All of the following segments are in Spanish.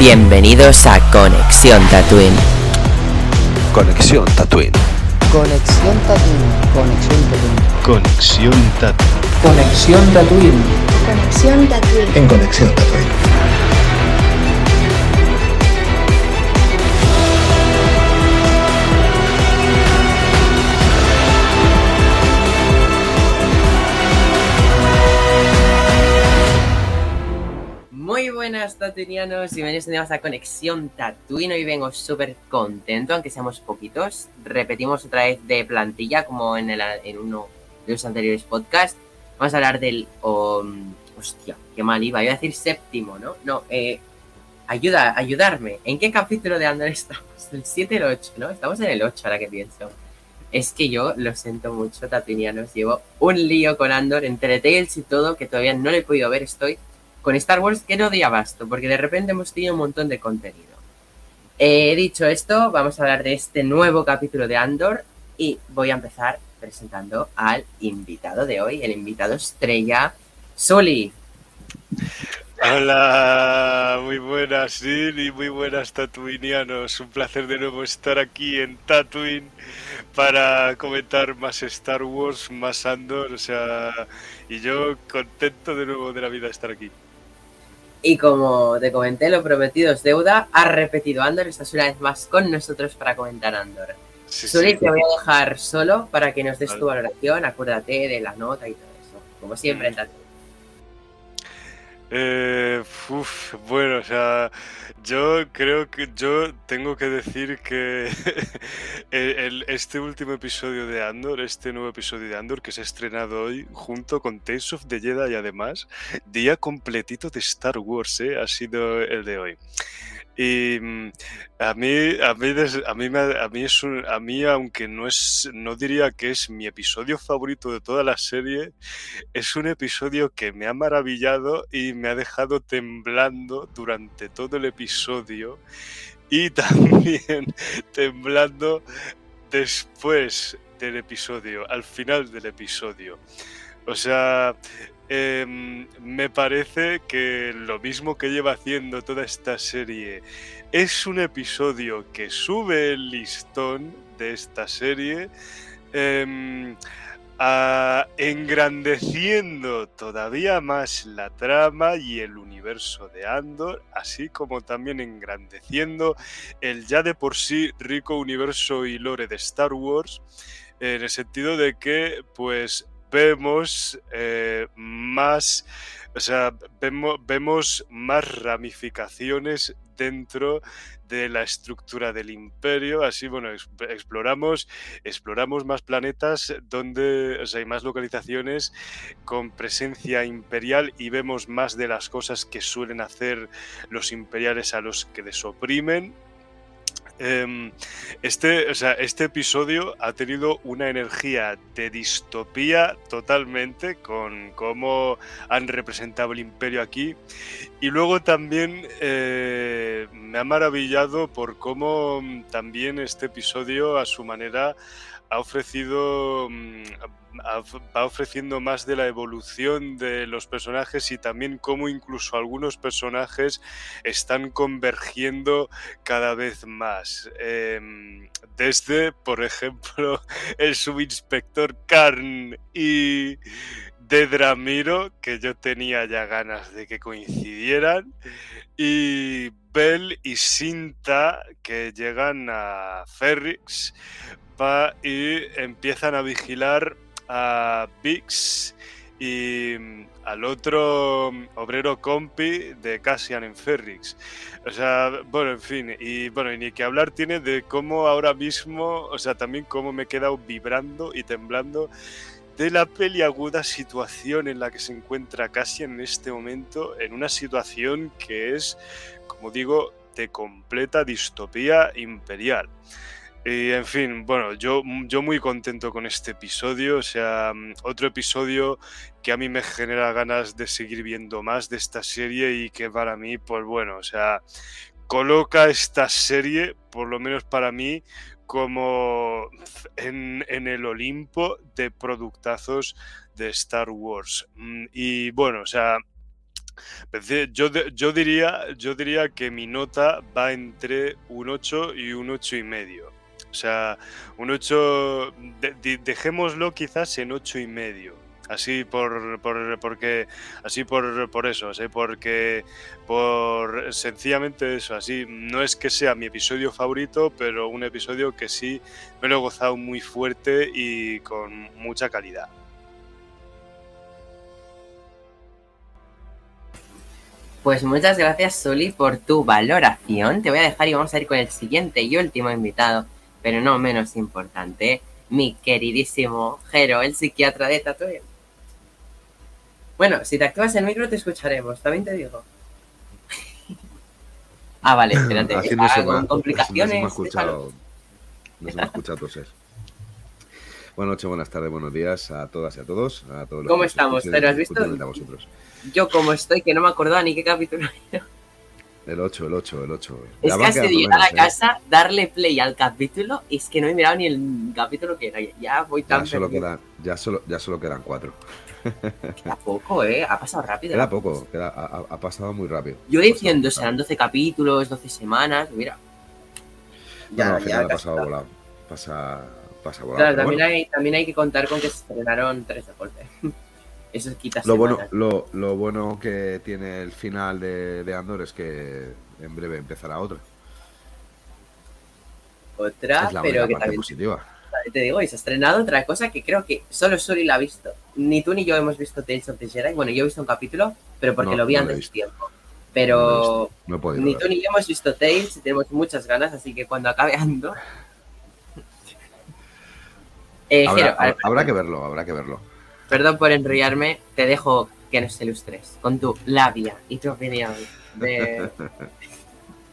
Bienvenidos a Conexión Tatooine. Conexión Tatooine. Conexión Tatooine. Conexión Tatooine. Conexión Tatooine. Conexión Tatooine. En Conexión Tatooine. Buenas tatuinianos y bienvenidos de nuevo a Conexión Tatooine. Hoy vengo súper contento, aunque seamos poquitos. Repetimos otra vez de plantilla, como en, el, en uno de los anteriores podcasts. Vamos a hablar del... um, hostia, qué mal iba. Iba a decir séptimo, ¿no? No, eh... Ayuda, ayudarme. ¿En qué capítulo de Andor estamos? ¿El 7 o el 8? ¿No? Estamos en el 8 ahora que pienso. Es que yo lo siento mucho, tatuinianos. Llevo un lío con Andor entre Tales y todo, que todavía no lo he podido ver. Estoy con Star Wars que no di abasto, porque de repente hemos tenido un montón de contenido. Eh, dicho esto, vamos a hablar de este nuevo capítulo de Andor y voy a empezar presentando al invitado de hoy, el invitado estrella, Soli. Hola, muy buenas, y muy buenas tatuinianos. Un placer de nuevo estar aquí en Tatooine para comentar más Star Wars, más Andor, o sea, y yo contento de nuevo de la vida estar aquí. Y como te comenté, lo prometido es deuda. Ha repetido Andor, estás una vez más con nosotros para comentar Andor. Sí, sí. te voy a dejar solo para que nos des tu valoración. Acuérdate de la nota y todo eso. Como siempre en Tatooine. Eh, uf, bueno, o sea, yo creo que yo tengo que decir que el- este último episodio de Andor, este nuevo episodio de Andor que se ha estrenado hoy junto con Tales of the Jedi y además, día completito de Star Wars, ¿eh? ha sido el de hoy. Y mm, a mí, a mí, es un- a mí, aunque no es, no diría que es mi episodio favorito de toda la serie, es un episodio que me ha maravillado y me ha dejado temblando durante todo el episodio y también temblando después del episodio, al final del episodio. O sea, em, me parece que lo mismo que lleva haciendo toda esta serie es un episodio que sube el listón de esta serie. em, engrandeciendo todavía más la trama y el universo de Andor, así como también engrandeciendo el ya de por sí rico universo y lore de Star Wars, en el sentido de que pues vemos eh, más, o sea, vemos, vemos más ramificaciones dentro de la estructura del imperio, así bueno, ex- exploramos exploramos más planetas donde, o sea, hay más localizaciones con presencia imperial y vemos más de las cosas que suelen hacer los imperiales a los que les oprimen. Em, Este, o sea, este episodio ha tenido una energía de distopía totalmente con cómo han representado el imperio aquí. Y luego también eh, me ha maravillado por cómo mm, también este episodio a su manera ha ofrecido mm, va ofreciendo más de la evolución de los personajes y también cómo incluso algunos personajes están convergiendo cada vez más. Em, desde, por ejemplo, el subinspector Karn y de Dramiro, que yo tenía ya ganas de que coincidieran, y Bell y Sinta, que llegan a Ferrix y empiezan a vigilar a Vix y mm, al otro mm, obrero compi de Cassian en Ferrix. O sea, bueno, en fin, y bueno, y ni que hablar tiene de cómo ahora mismo, o sea, también cómo me he quedado vibrando y temblando de la peliaguda situación en la que se encuentra Cassian en este momento, en una situación que es, como digo, de completa distopía imperial. Y en fin, bueno, yo, yo muy contento con este episodio, o sea, mm, otro episodio que a mí me genera ganas de seguir viendo más de esta serie y que para mí, pues bueno, o sea, coloca esta serie, por lo menos para mí, como en, en el Olimpo de productazos de Star Wars. Mm, Y bueno, o sea, Yo, yo, diría, yo diría que mi nota va entre un 8 y un 8 y medio. O sea, un 8, de- de- dejémoslo quizás en 8 y medio. Así por, por porque así por, por eso, así porque por sencillamente eso, así no es que sea mi episodio favorito, pero un episodio que sí me lo he gozado muy fuerte y con mucha calidad. Pues muchas gracias, Soli, por tu valoración. Te voy a dejar y vamos a ir con el siguiente y último invitado, pero no menos importante, mi queridísimo Jero, el psiquiatra de Tatooine. Bueno, si te activas el micro te escucharemos, también te digo. ah, vale, espérate. Así no ah, con complicaciones. No se me ha déjalo. escuchado, no se me ha escuchado toser. Buenas noches, buenas tardes, buenos días a todas y a todos. A todos los ¿Cómo nos estamos? escuchen, ¿Pero has visto? especialmente a vosotros. Yo como estoy, que no me acordaba ni qué capítulo era. El 8, el 8, el 8. Es Ya antes de llegar a menos, ¿eh? casa, darle play al capítulo, es que no he mirado ni el capítulo que era. Ya voy tan Ya solo, perdido. quedan, ya, solo, ya solo quedan 4. Queda poco, ¿eh? Ha pasado rápido. Queda poco, queda- ha, ha- ha pasado muy rápido. Yo Ha diciendo, pasado serán 12 capítulos, 12 semanas, mira. rápido. No, no, al final ha casi pasado está. volado. Pasa, pasa volado. Claro, también, bueno. hay, también hay que contar con que se estrenaron tres de golpe. Eso quita Lo bueno, lo, lo bueno que tiene el final de, de Andor es que en breve empezará otra. Otra, es la pero que parte también positiva. te digo, y se ha estrenado otra cosa que creo que solo Suri la ha visto. Ni tú ni yo hemos visto Tales of the Jedi. Bueno, yo he visto un capítulo, pero porque No, lo vi no antes de tiempo. Pero No he podido ni tú ni yo hemos visto Tales y tenemos muchas ganas, así que cuando acabe Andor... Eh, Jero, habrá que verlo, habrá que verlo. Perdón por enrollarme, te dejo que nos ilustres con tu labia y tu opinión de...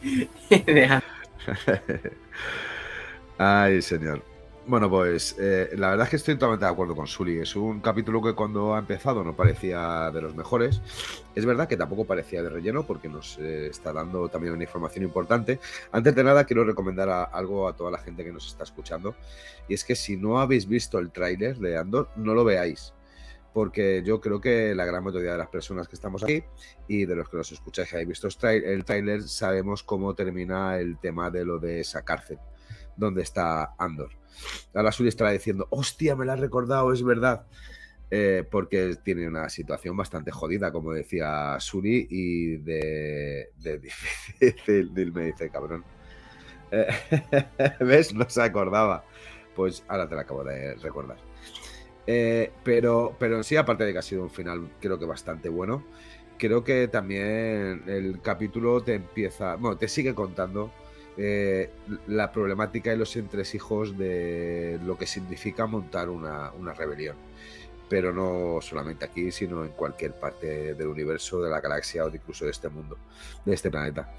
de- Ay, señor. Bueno, pues eh, la verdad es que estoy totalmente de acuerdo con Sully. Es un capítulo que cuando ha empezado no parecía de los mejores. Es verdad que tampoco parecía de relleno porque nos eh, está dando también una información importante. Antes de nada, quiero recomendar a- algo a toda la gente que nos está escuchando. Y es que si no habéis visto el tráiler de Andor, no lo veáis. Porque yo creo que la gran mayoría de las personas que estamos aquí y de los que nos escucháis que habéis visto el tráiler, sabemos cómo termina el tema de lo de esa cárcel donde está Andor. Ahora Sully estará diciendo, hostia, me la has recordado, es verdad. Eh, porque tiene una situación bastante jodida, como decía Suri, y de, de difícil, me dice, cabrón. Eh, ¿Ves? No se acordaba. Pues ahora te la acabo de recordar. Eh, pero, pero en sí, aparte de que ha sido un final, creo que bastante bueno, creo que también el capítulo te empieza, bueno, te sigue contando eh, la problemática y los entresijos de lo que significa montar una, una rebelión. Pero no solamente aquí, sino en cualquier parte del universo, de la galaxia o incluso de este mundo, de este planeta.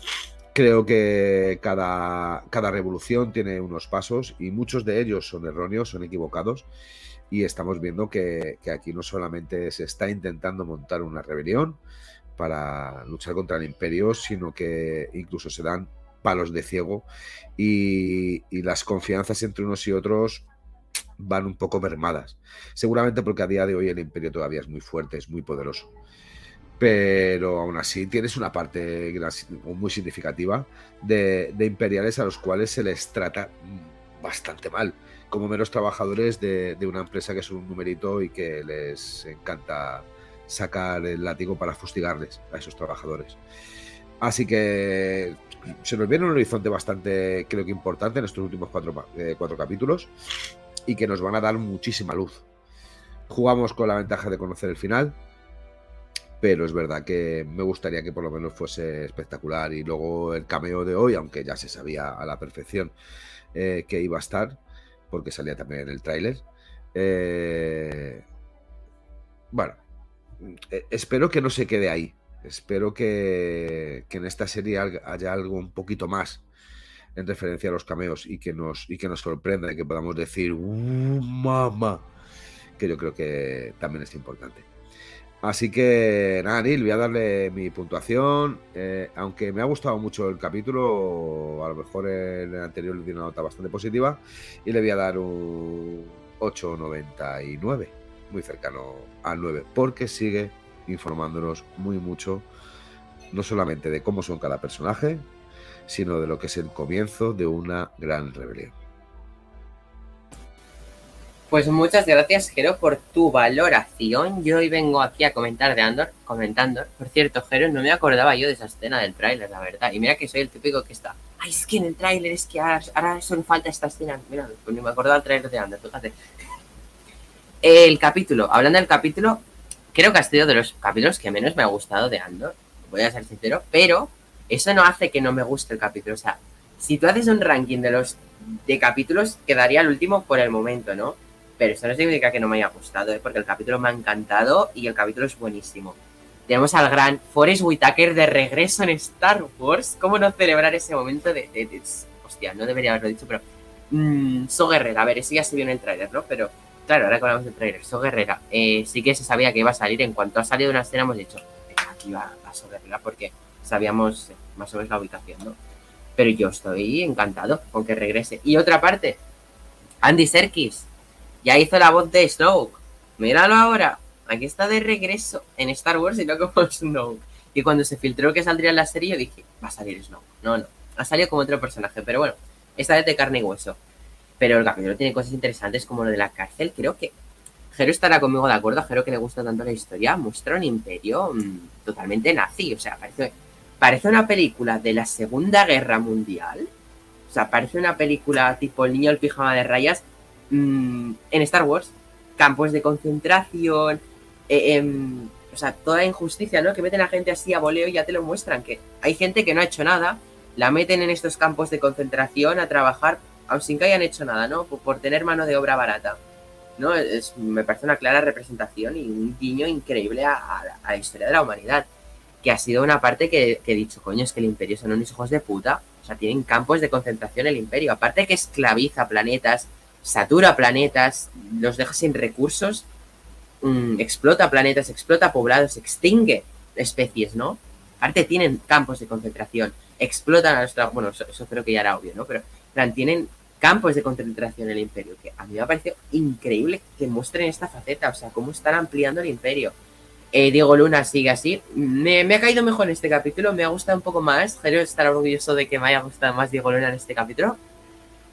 Creo que cada, cada revolución tiene unos pasos y muchos de ellos son erróneos, son equivocados. Y estamos viendo que, aquí no solamente se está intentando montar una rebelión para luchar contra el imperio, sino que incluso se dan palos de ciego y, las confianzas entre unos y otros van un poco mermadas. Seguramente porque a día de hoy el imperio todavía es muy fuerte, es muy poderoso. Pero aún así tienes una parte muy significativa de imperiales a los cuales se les trata bastante mal, como meros trabajadores de, una empresa que es un numerito y que les encanta sacar el látigo para fustigarles a esos trabajadores. Así que se nos viene un horizonte bastante, creo que importante en estos últimos cuatro, eh, cuatro, capítulos y que nos van a dar muchísima luz. Jugamos con la ventaja de conocer el final, pero es verdad que me gustaría que por lo menos fuese espectacular y luego el cameo de hoy, aunque ya se sabía a la perfección eh, que iba a estar, porque salía también en el tráiler. Eh, bueno, eh, espero que no se quede ahí. Espero que, en esta serie haya algo un poquito más en referencia a los cameos y que nos, y que nos sorprenda y que podamos decir, ¡Uh, mamá! Que yo creo que también es importante. Así que nada, Neil, voy a darle mi puntuación. Eh, aunque me ha gustado mucho el capítulo, a lo mejor en el anterior le di una nota bastante positiva y le voy a dar un 8,99, muy cercano al 9, porque sigue informándonos muy mucho, no solamente de cómo son cada personaje, sino de lo que es el comienzo de una gran rebelión. Pues muchas gracias, Jero, por tu valoración. Yo hoy vengo aquí a comentar de Andor, comentando. Por cierto, Jero, no me acordaba yo de esa escena del tráiler, la verdad. Y mira que soy el típico que está. Ay, es que en el tráiler es que ahora, ahora solo falta esta escena. Mira, pues ni me acordaba del tráiler de Andor, fíjate. El capítulo, hablando del capítulo, creo que ha sido de los capítulos que menos me ha gustado de Andor. Voy a ser sincero, pero eso no hace que no me guste el capítulo. O sea, si tú haces un ranking de los de capítulos, quedaría el último por el momento, ¿no? Pero eso no significa que no me haya gustado, ¿eh? porque el capítulo me ha encantado y el capítulo es buenísimo. Tenemos al gran Forrest Whitaker de regreso en Star Wars. ¿Cómo no celebrar ese momento de... hostia, no debería haberlo dicho, pero... Mm, So Guerrera, a ver, eso ya se vio en el tráiler, ¿no? Pero claro, ahora que hablamos del tráiler, So Guerrera, eh, sí que se sabía que iba a salir. En cuanto ha salido una escena hemos dicho, "Venga, aquí va, va So Guerrera, porque sabíamos eh, más o menos la ubicación, ¿no? Pero yo estoy encantado con que regrese. Y otra parte, Andy Serkis, ya hizo la voz de Snoke. Míralo ahora. Aquí está de regreso en Star Wars y no como Snoke. Y cuando se filtró que saldría en la serie, yo dije, va a salir Snoke. No, no. Ha salido como otro personaje. Pero bueno, esta vez de carne y hueso. Pero el capítulo tiene cosas interesantes como lo de la cárcel. Creo que Jero estará conmigo de acuerdo. A Jero que le gusta tanto la historia. Muestra un imperio mm, totalmente nazi. O sea, parece, parece una película de la Segunda Guerra Mundial. O sea, parece una película tipo El niño del pijama de rayas mm, en Star Wars, campos de concentración, eh, em, o sea, toda injusticia, ¿no? Que meten a gente así a voleo y ya te lo muestran, que hay gente que no ha hecho nada, la meten en estos campos de concentración a trabajar, aun sin que hayan hecho nada, ¿no? Por, tener mano de obra barata. ¿no? Es, me parece una clara representación y un guiño increíble a, a la- a la historia de la humanidad. Que ha sido una parte que, que he dicho, coño, es que el imperio son unos hijos de puta. O sea, tienen campos de concentración el imperio. Aparte que esclaviza planetas, satura planetas, los deja sin recursos, mm, explota planetas, explota poblados, extingue especies, ¿no? Aparte tienen campos de concentración, explotan a los Bueno, eso, creo que ya era obvio, ¿no? Pero, plan, tienen campos de concentración en el imperio, que a mí me ha parecido increíble que muestren esta faceta, o sea, cómo están ampliando el imperio. Eh, Diego Luna sigue así. Me, me ha caído mejor en este capítulo, me ha gustado un poco más. Quiero estar orgulloso de que me haya gustado más Diego Luna en este capítulo.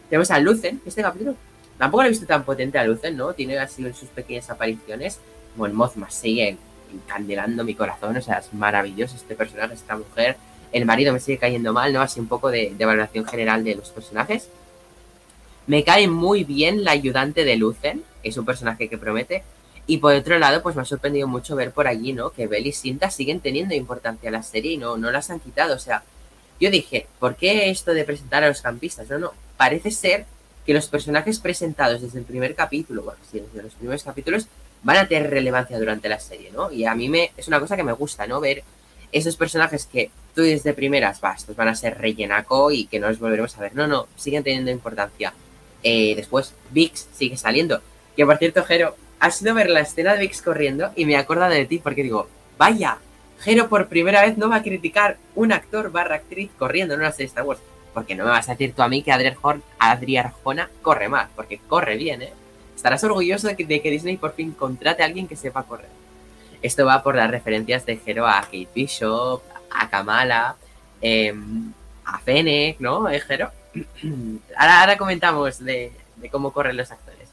Tenemos a Lucen, este capítulo. Tampoco lo he visto tan potente a Lucen, ¿no? Tiene así sus pequeñas apariciones. El Mothma sigue encandelando mi corazón, o sea, es maravilloso este personaje, esta mujer. El marido me sigue cayendo mal, ¿no? Así un poco de, de valoración general de los personajes. Me cae muy bien la ayudante de Lucen, es un personaje que promete. Y por otro lado, pues me ha sorprendido mucho ver por allí, ¿no? Que Bell y Sinta siguen teniendo importancia en la serie y no, no las han quitado. O sea, yo dije, ¿por qué esto de presentar a los campistas? No, no. Parece ser que los personajes presentados desde el primer capítulo, bueno, sí, desde los primeros capítulos, van a tener relevancia durante la serie, ¿no? Y a mí me es una cosa que me gusta, ¿no? Ver esos personajes que tú desde primeras, va, estos van a ser rellenaco y que no los volveremos a ver. No, no, siguen teniendo importancia. Eh, después, Vix sigue saliendo. Que por cierto, Jero, ha sido ver la escena de Vix corriendo y me he acordado de ti porque digo, vaya, Jero por primera vez no va a criticar un actor barra actriz corriendo en una serie de Star Wars. Porque no me vas a decir tú a mí que Adri Arjona, Adri Arjona corre mal, porque corre bien, ¿eh? Estarás orgulloso de que, Disney por fin contrate a alguien que sepa correr. Esto va por las referencias de Jero a Kate Bishop, a Kamala, eh, a Fennec, ¿no? ¿Eh, Jero? ahora, comentamos de, cómo corren los actores.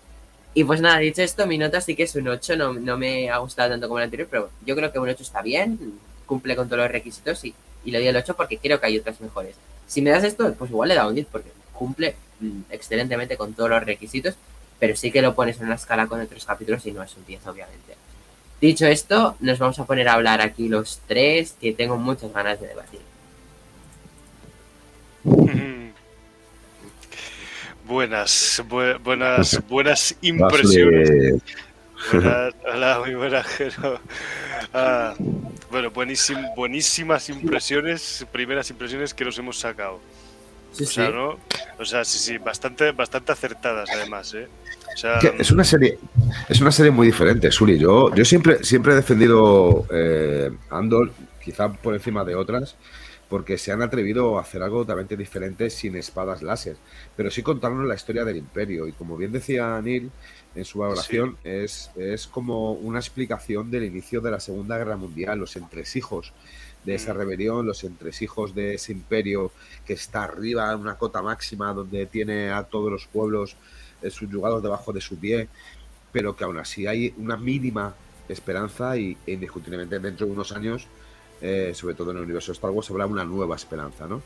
Y pues nada, dicho esto, mi nota sí que es un 8, no, no me ha gustado tanto como el anterior, pero yo creo que un 8 está bien, cumple con todos los requisitos y, y le doy el 8 porque creo que hay otras mejores. Si me das esto, pues igual le da un 10 porque cumple mm, excelentemente con todos los requisitos, pero sí que lo pones en una escala con otros capítulos y no es un 10, obviamente. Dicho esto, nos vamos a poner a hablar aquí los tres, que tengo muchas ganas de debatir. Buenas, bu- buenas, buenas impresiones. Buenas- hola, muy buenas, Jero. Ah, bueno, buenísim- buenísimas impresiones, primeras impresiones que nos hemos sacado. Sí, O sea, ¿no? O sea, sí, sí, bastante, bastante acertadas además, ¿eh? O sea, Que es una serie es una serie muy diferente Suri yo yo siempre siempre he defendido eh, Andor quizá por encima de otras porque se han atrevido a hacer algo totalmente diferente sin espadas láser pero sí contarnos la historia del imperio y como bien decía Neil en su valoración, es, es como una explicación del inicio de la Segunda Guerra Mundial, los entresijos de esa Mm. rebelión, los entresijos de ese imperio que está arriba en una cota máxima donde tiene a todos los pueblos eh, subyugados debajo de su pie, pero que aún así hay una mínima esperanza y indiscutiblemente dentro de unos años, eh, sobre todo en el universo de Star Wars, habrá una nueva esperanza, ¿no?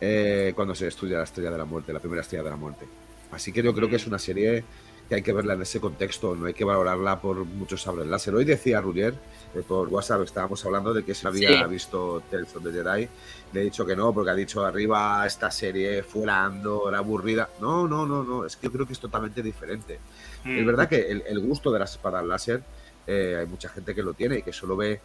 Eh, cuando se estudia la estrella de la muerte, la primera estrella de la muerte. Así que yo creo que es una serie que hay que verla en ese contexto, no hay que valorarla por muchos sabres láser. Hoy decía Rudier, eh, por WhatsApp estábamos hablando de que se había Sí. visto Tales of the Jedi, le he dicho que no, porque ha dicho arriba esta serie fuera Andor, aburrida. No, no, no, no, es que yo creo que es totalmente diferente. Es Mm. verdad que el, el gusto de las espadas láser, eh, hay mucha gente que lo tiene y que solo ve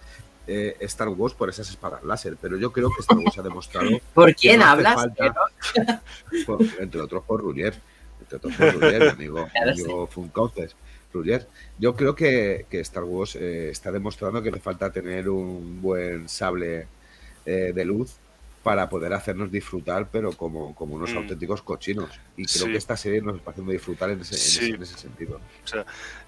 eh, Star Wars por esas espadas láser, pero yo creo que Star Wars ha demostrado, ¿Por quién no hablas? falta- Pero- por- entre otros por Rullier, entre otros por amigo, Claro. Yo creo que, que Star Wars eh, está demostrando que le falta tener un buen sable eh, de luz para poder hacernos disfrutar, pero como, como unos Mm. auténticos cochinos. Y creo Sí. que esta serie nos está haciendo disfrutar en ese, en ese- en ese sentido.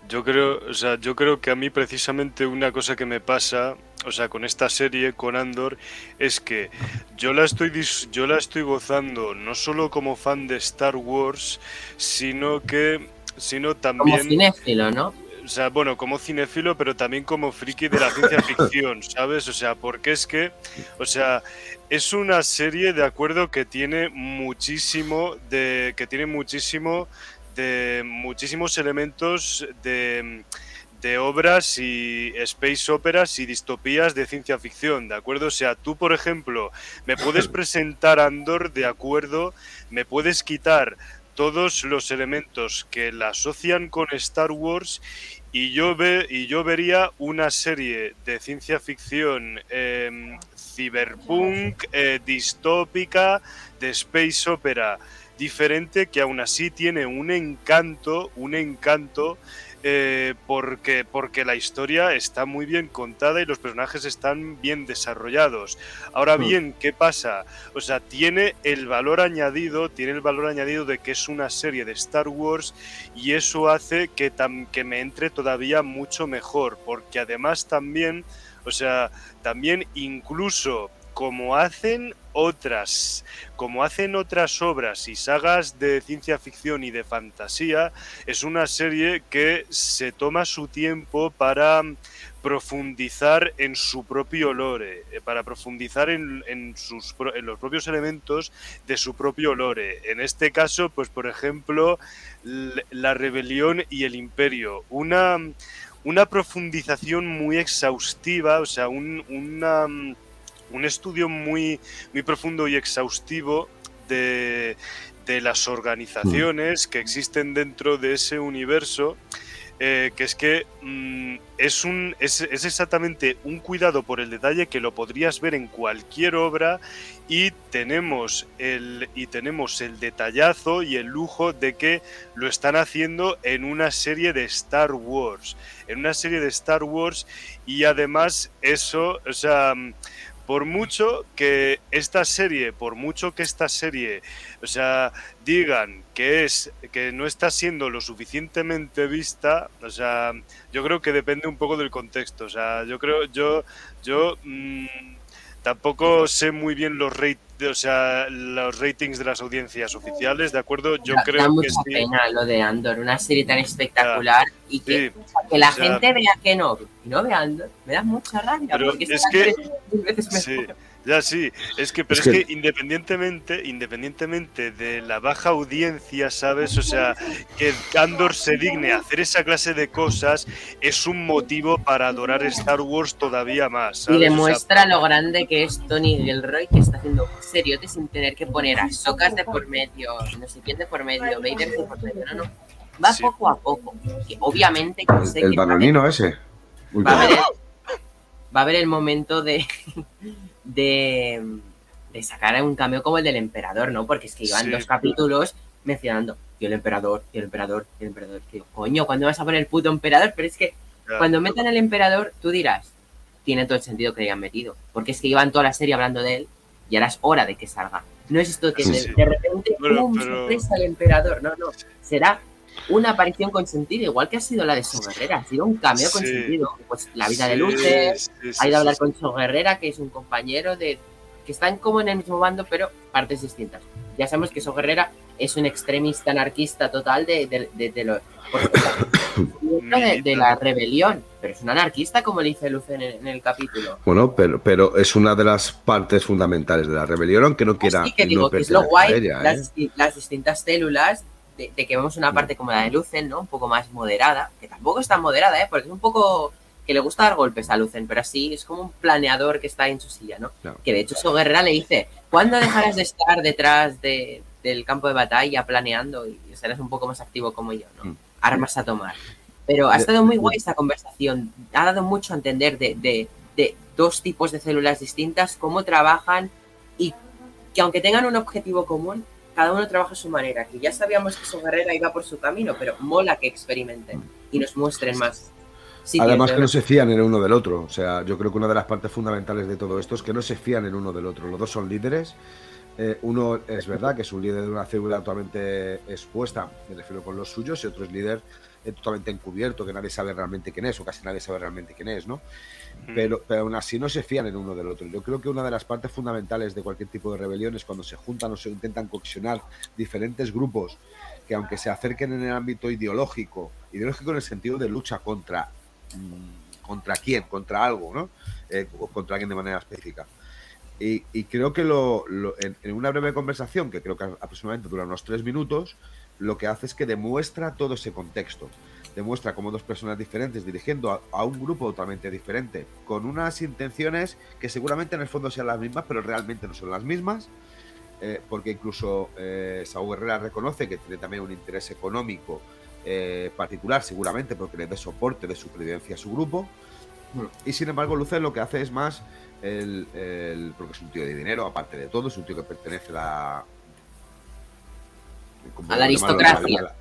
Yo creo, o sea, yo creo que a mí precisamente una cosa que me pasa, o sea, con esta serie, con Andor, es que yo la estoy dis- yo la estoy gozando no solo como fan de Star Wars, sino que sino Como también cinéfilo, ¿no? O sea, bueno, como cinéfilo, pero también como friki de la ciencia ficción, ¿sabes? O sea, porque es que, o sea, es una serie de acuerdo que tiene muchísimo de que tiene muchísimo de muchísimos elementos de de obras y space operas y distopías de ciencia ficción, ¿de acuerdo? O sea, tú, por ejemplo, me puedes presentar Andor, de acuerdo, me puedes quitar todos los elementos que la asocian con Star Wars y yo, ve, y yo vería una serie de ciencia ficción eh, ciberpunk, eh, distópica, de space opera diferente que aún así tiene un encanto, un encanto eh, porque, porque la historia está muy bien contada y los personajes están bien desarrollados. Ahora Hmm. bien, ¿qué pasa? O sea, tiene el valor añadido, tiene el valor añadido de que es una serie de Star Wars y eso hace que, tam- que me entre todavía mucho mejor, porque además también, o sea, también incluso como hacen otras, como hacen otras obras y sagas de ciencia ficción y de fantasía, es una serie que se toma su tiempo para profundizar en su propio lore, eh, para profundizar en, en sus, en los propios elementos de su propio lore. En este caso, pues por ejemplo, la rebelión y el imperio. Una, una profundización muy exhaustiva, o sea, un, una, mm, un estudio muy, muy profundo y exhaustivo de, de las organizaciones que existen dentro de ese universo. eh, que es que mm, es, un, es, es exactamente un cuidado por el detalle que lo podrías ver en cualquier obra y tenemos el, y tenemos el detallazo y el lujo de que lo están haciendo en una serie de Star Wars. En una serie de Star Wars y además eso, o sea, mm, por mucho que esta serie, por mucho que esta serie, o sea, digan que es que no está siendo lo suficientemente vista, o sea, yo creo que depende un poco del contexto, o sea, yo creo yo yo mm, tampoco sé muy bien los rate, o sea, los ratings de las audiencias oficiales, ¿de acuerdo? Yo da, creo da que mucha sí. pena lo de Andor, una serie tan espectacular y que, Sí, que la gente vea que no, y no ve Andor, me da mucha rabia. Pero porque es que- Sí. Ya sí, es que, pero Es es, que- que, independientemente, independientemente de la baja audiencia, ¿sabes? O sea, que Andor se digne a hacer esa clase de cosas es un motivo para adorar Star Wars todavía más. Y ¿sabes? O sea, demuestra lo grande que es Tony Gilroy, que está haciendo seriote sin tener que poner a Socas de por medio, no sé quién de por medio, Vader de por medio, no, no. Va Sí. poco a poco. Que obviamente sé El, el que va bananino ese. Uy, va a haber va a haber el momento de, de, de sacar un cambio como el del emperador, ¿no? Porque es que iban Sí. dos capítulos mencionando, y el emperador, y el emperador, y el emperador. Que coño, ¿cuándo vas a poner el puto emperador? Pero es que cuando metan el emperador, tú dirás, tiene todo el sentido que le hayan metido. Porque es que iban toda la serie hablando de él y ahora es hora de que salga. No es esto que Sí, de, sí. de repente, ¡pum! pero- sorpresa el emperador. No, no. Será una aparición con sentido, igual que ha sido la de So Guerrera, ha sido un cameo con Sí. sentido. Pues la vida de Sí, Luces, sí, sí, ha ido a hablar sí, con So Guerrera, que es un compañero de que están como en el mismo bando, pero partes distintas. Ya sabemos que So Guerrera es un extremista anarquista total de, de, de- de lo de, de la rebelión, pero es un anarquista, como le dice Luz en el, en el capítulo. Bueno, pero, pero es una de las partes fundamentales de la rebelión, aunque no quiera. Así que no digo que es lo guay, ella, ¿eh? las, las distintas células, de, de que vemos una parte como la de Lucen, ¿no? Un poco más moderada, que tampoco es tan moderada, ¿eh? Porque es un poco que le gusta dar golpes a Lucen, pero así es como un planeador que está en su silla, ¿no? Claro. Que de hecho su guerrera le dice, ¿cuándo dejarás de estar detrás de- del campo de batalla planeando y serás un poco más activo como yo, ¿no? Mm. Armas a tomar. Pero ha estado muy guay esta conversación, ha dado mucho a entender de, de- de dos tipos de células distintas, cómo trabajan y que aunque tengan un objetivo común, cada uno trabaja a su manera. Que ya sabíamos que su guerrera iba por su camino, pero mola que experimenten y nos muestren más. Además de- que no se fían en el uno del otro. O sea, yo creo que una de las partes fundamentales de todo esto es que no se fían en uno del otro. Los dos son líderes. Eh, uno es verdad que es un líder de una célula totalmente expuesta, me refiero con los suyos, y otro es líder eh, totalmente encubierto, que nadie sabe realmente quién es, o casi nadie sabe realmente quién es, ¿no? Pero, aún así no se fían en uno del otro. Yo creo que una de las partes fundamentales de cualquier tipo de rebelión es cuando se juntan o se intentan coaccionar diferentes grupos que aunque se acerquen en el ámbito ideológico, ideológico en el sentido de lucha contra mm, contra quién, contra algo, ¿no? Eh, contra alguien de manera específica. Y, y creo que lo, lo- en, en una breve conversación, que creo que aproximadamente dura unos tres minutos, lo que hace es que demuestra todo ese contexto. Demuestra cómo dos personas diferentes dirigiendo a, a un grupo totalmente diferente, con unas intenciones que seguramente en el fondo sean las mismas, pero realmente no son las mismas. eh, porque incluso eh, Saúl Herrera reconoce que tiene también un interés económico eh, particular, seguramente porque le dé soporte de supervivencia a su grupo. Y sin embargo, Lucer lo que hace es más el, el- porque es un tío de dinero, aparte de todo, es un tío que pertenece a la. ¿cómo A la llamarlo? aristocracia. A la,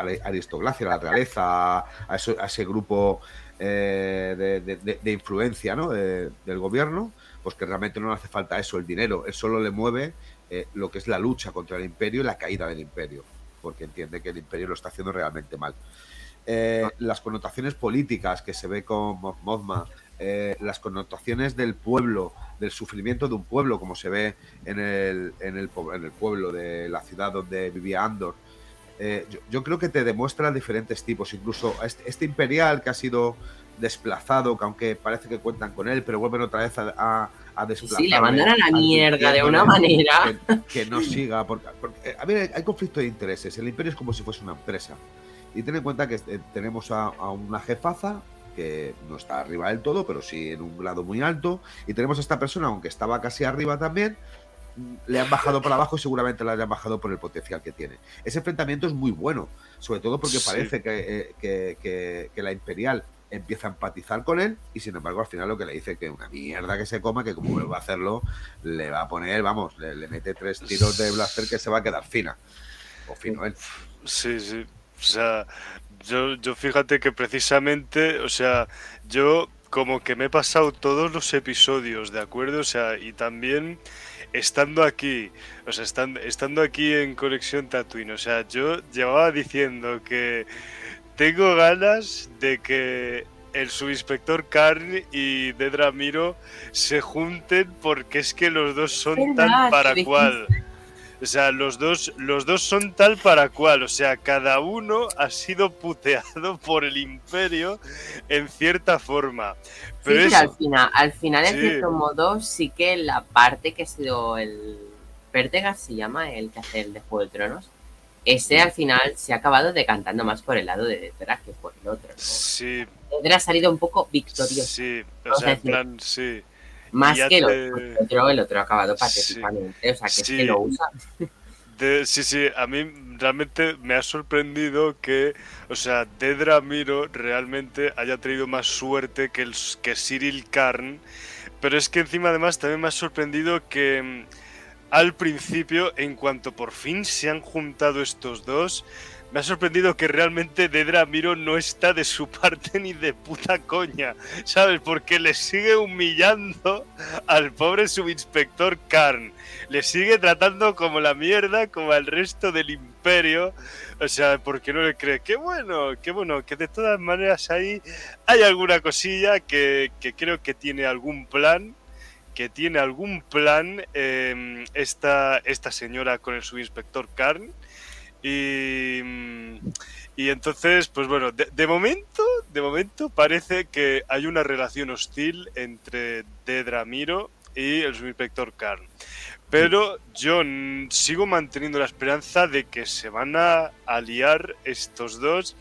a la aristocracia, a la realeza, a, eso- a ese grupo eh, de, de- de- de influencia ¿no? de- del gobierno, pues que realmente no le hace falta eso, el dinero. Él solo le mueve eh, lo que es la lucha contra el imperio y la caída del imperio, porque entiende que el imperio lo está haciendo realmente mal. Eh, las connotaciones políticas que se ve con Mo- Mothma, eh, las connotaciones del pueblo, del sufrimiento de un pueblo, como se ve en el, en el, en el pueblo de la ciudad donde vivía Andor. Eh, yo, yo creo que te demuestra diferentes tipos, incluso este, este imperial que ha sido desplazado, que aunque parece que cuentan con él, pero vuelven otra vez a, a, a desplazar. Sí, le mandan a la mierda de una manera. Que, que no siga, porque, porque, eh, a ver, hay conflicto de intereses. El imperio es como si fuese una empresa. Y ten en cuenta que eh, tenemos a, a una jefaza que no está arriba del todo, pero sí en un grado muy alto. Y tenemos a esta persona, aunque estaba casi arriba también, le han bajado para abajo y seguramente le han bajado por el potencial que tiene. Ese enfrentamiento es muy bueno, sobre todo porque Sí. parece que, eh, que- que- que la Imperial empieza a empatizar con él y sin embargo al final lo que le dice que una mierda que se coma, que como vuelva a hacerlo, le va a poner, vamos, le, le mete tres tiros de blaster que se va a quedar fina. O fino él. Sí, sí. O sea, yo, yo fíjate que precisamente, o sea, yo como que me he pasado todos los episodios, ¿de acuerdo? O sea, y también estando aquí, o sea, estando, estando aquí en Conexión Tatooine, o sea, yo llevaba diciendo que tengo ganas de que el subinspector Karn y Dedra Miro se junten porque es que los dos son tan para cual. O sea, los dos, los dos son tal para cual. O sea, cada uno ha sido puteado por el imperio en cierta forma. Pero sí, es, pero al final, al final, en Sí. cierto modo, sí que la parte que ha sido el. Vertegas se llama el que hace el de Juego de Tronos. Ese al final se ha acabado decantando más por el lado de Dedra que por el otro. ¿no? sí, Dedra ha salido un poco victorioso. sí. O sea, en plan, sí. Más que el te- otro, el otro, el otro ha acabado Sí. patéticamente. O sea, que es Sí. que lo usa. De- sí, sí, a mí realmente me ha sorprendido que, o sea, Dedra Miro realmente haya tenido más suerte que, el, que Cyril Karn, pero es que encima además también me ha sorprendido que mm, al principio, en cuanto por fin se han juntado estos dos, me ha sorprendido que realmente Dedra Miro no está de su parte ni de puta coña, ¿sabes? Porque le sigue humillando al pobre subinspector Karn. Le sigue tratando como la mierda, como al resto del imperio. O sea, porque no le cree. Qué bueno, qué bueno, que de todas maneras ahí hay alguna cosilla que, creo que tiene algún plan que tiene algún plan eh, esta, esta señora con el subinspector Karn. Y, y entonces, pues bueno, de, de momento, de momento parece que hay una relación hostil entre Dedra Miro y el subinspector Karn. Pero yo sigo manteniendo la esperanza de que se van a aliar estos dos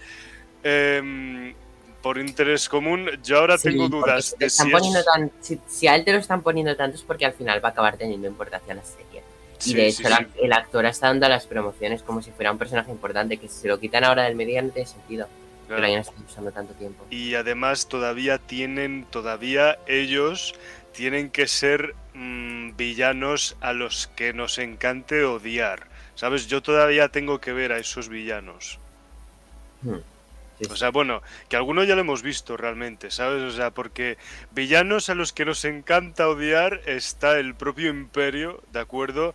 em, por interés común. Yo ahora Sí, tengo dudas de es... tan- si, si a él te lo están poniendo tanto es porque al final va a acabar teniendo importancia la serie. Y Sí, de sí, hecho, la- sí. el actor está dando las promociones como si fuera un personaje importante, que si se lo quitan ahora del medio no tiene sentido que Claro. lo hayan estado usando tanto tiempo. y además todavía tienen, todavía ellos tienen que ser mm, villanos a los que nos encante odiar. ¿Sabes? Yo todavía tengo que ver a esos villanos. Hmm. Sí, O sea, bueno, que algunos ya lo hemos visto realmente, ¿sabes? O sea, porque villanos a los que nos encanta odiar está el propio imperio, ¿de acuerdo?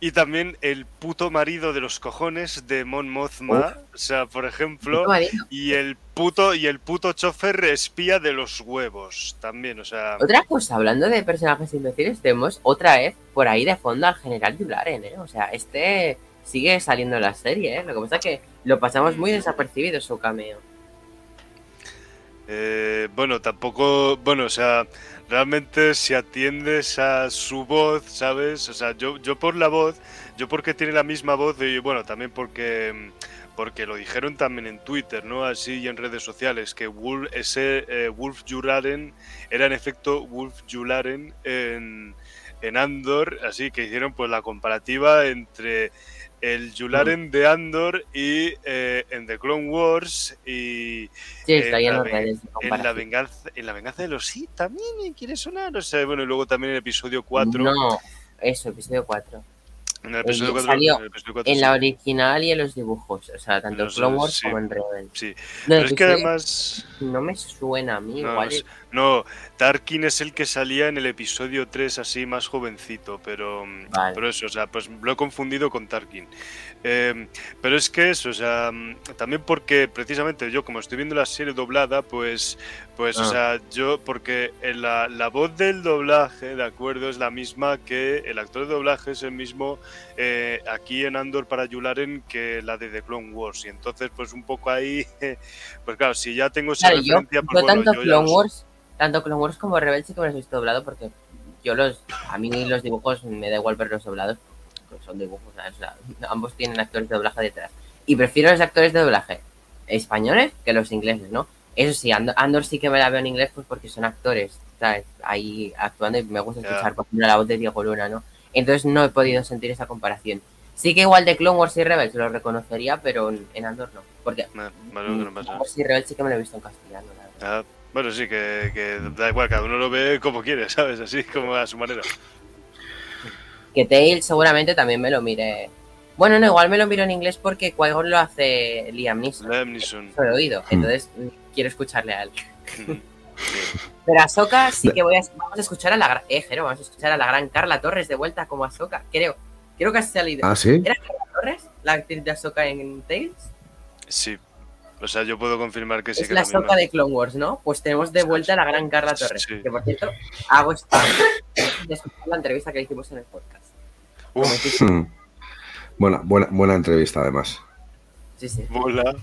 Y también el puto marido de los cojones de Mon Mothma, o sea, por ejemplo, y el puto y el puto chofer espía de los huevos también, o sea, Otra cosa, hablando de personajes imbéciles, tenemos otra vez por ahí de fondo al general Yularen, ¿eh? O sea, este sigue saliendo en la serie, ¿eh? Lo que pasa es que lo pasamos muy desapercibido su cameo. eh, bueno, tampoco, bueno, o sea, realmente si atiendes a su voz, ¿sabes? O sea, yo, yo por la voz, yo porque tiene la misma voz y bueno, también porque porque lo dijeron también en Twitter, ¿no? Así y en redes sociales, que Wolf, ese eh, Wolf Yularen era en efecto Wolf Yularen en, en Andor, así que hicieron pues la comparativa entre el Yularen de Andor y eh, en The Clone Wars y Sí, en la en la venganza en la venganza de los sí también ¿eh? quiere sonar o sea bueno y luego también en el episodio 4 No, eso, episodio 4. En el episodio 4 salió en el episodio 4 En sí. la original y en los dibujos, o sea, tanto en Clone Wars sí. como en Rebel. sí No, pero es que además no me suena a mí, No, igual. es- No, Tarkin es el que salía en el episodio 3 así más jovencito, pero, Vale. pero eso, o sea, pues lo he confundido con Tarkin. Eh, pero es que eso, o sea, mm, también porque precisamente yo como estoy viendo la serie doblada, pues, pues o Ah. sea, yo, porque en la, la voz del doblaje, de acuerdo, es la misma que el actor de doblaje es el mismo eh, aquí en Andor para Yularen que la de The Clone Wars. Y entonces, pues un poco ahí, pues claro, si ya tengo esa Claro, yo, referencia, pues yo bueno, tanto yo Clone. Wars, tanto Clone Wars como Rebel sí que me los he visto doblado porque yo los, a mí los dibujos me da igual verlos doblados, porque son dibujos, o sea, ambos tienen actores de doblaje detrás. Y prefiero los actores de doblaje españoles que los ingleses, ¿no? Eso sí, Andor, Andor sí que me la veo en inglés pues porque son actores, ¿sabes? Ahí actuando y me gusta escuchar, por ejemplo, la voz de Diego Luna, ¿no? Entonces no he podido sentir esa comparación. Sí que igual de Clone Wars y Rebels lo reconocería, pero en- Andor no. Porque. Clone Wars y Rebels sí que me lo he visto en castellano, la verdad. Ah, bueno, sí, que, que da igual, cada uno lo ve como quiere, ¿sabes? Así como a su manera. Que Tails seguramente también me lo mire. Bueno, no, igual me lo miro en inglés porque Qui-Gon lo hace Liam Neeson. Liam Neeson. Lo he oído. Entonces mm, quiero escucharle a él. Pero a Soka sí que voy a, vamos a escuchar a la gran. Eh, Jero, vamos a escuchar a la gran Carla Torres de vuelta como Ahsoka. Creo. Creo que ha salido. Ah, sí. ¿Era Carla Torres? La actriz de Ahsoka en Tails. Sí. O sea, yo puedo confirmar que sí es que la misma. Ahsoka de Clone Wars, ¿no? Pues tenemos de vuelta a la gran Carla Torres. Sí. Que por cierto, hago de escuchar la entrevista que hicimos en el podcast. Uf, Hmm. Buena, buena, buena entrevista, además. Sí, sí. mola.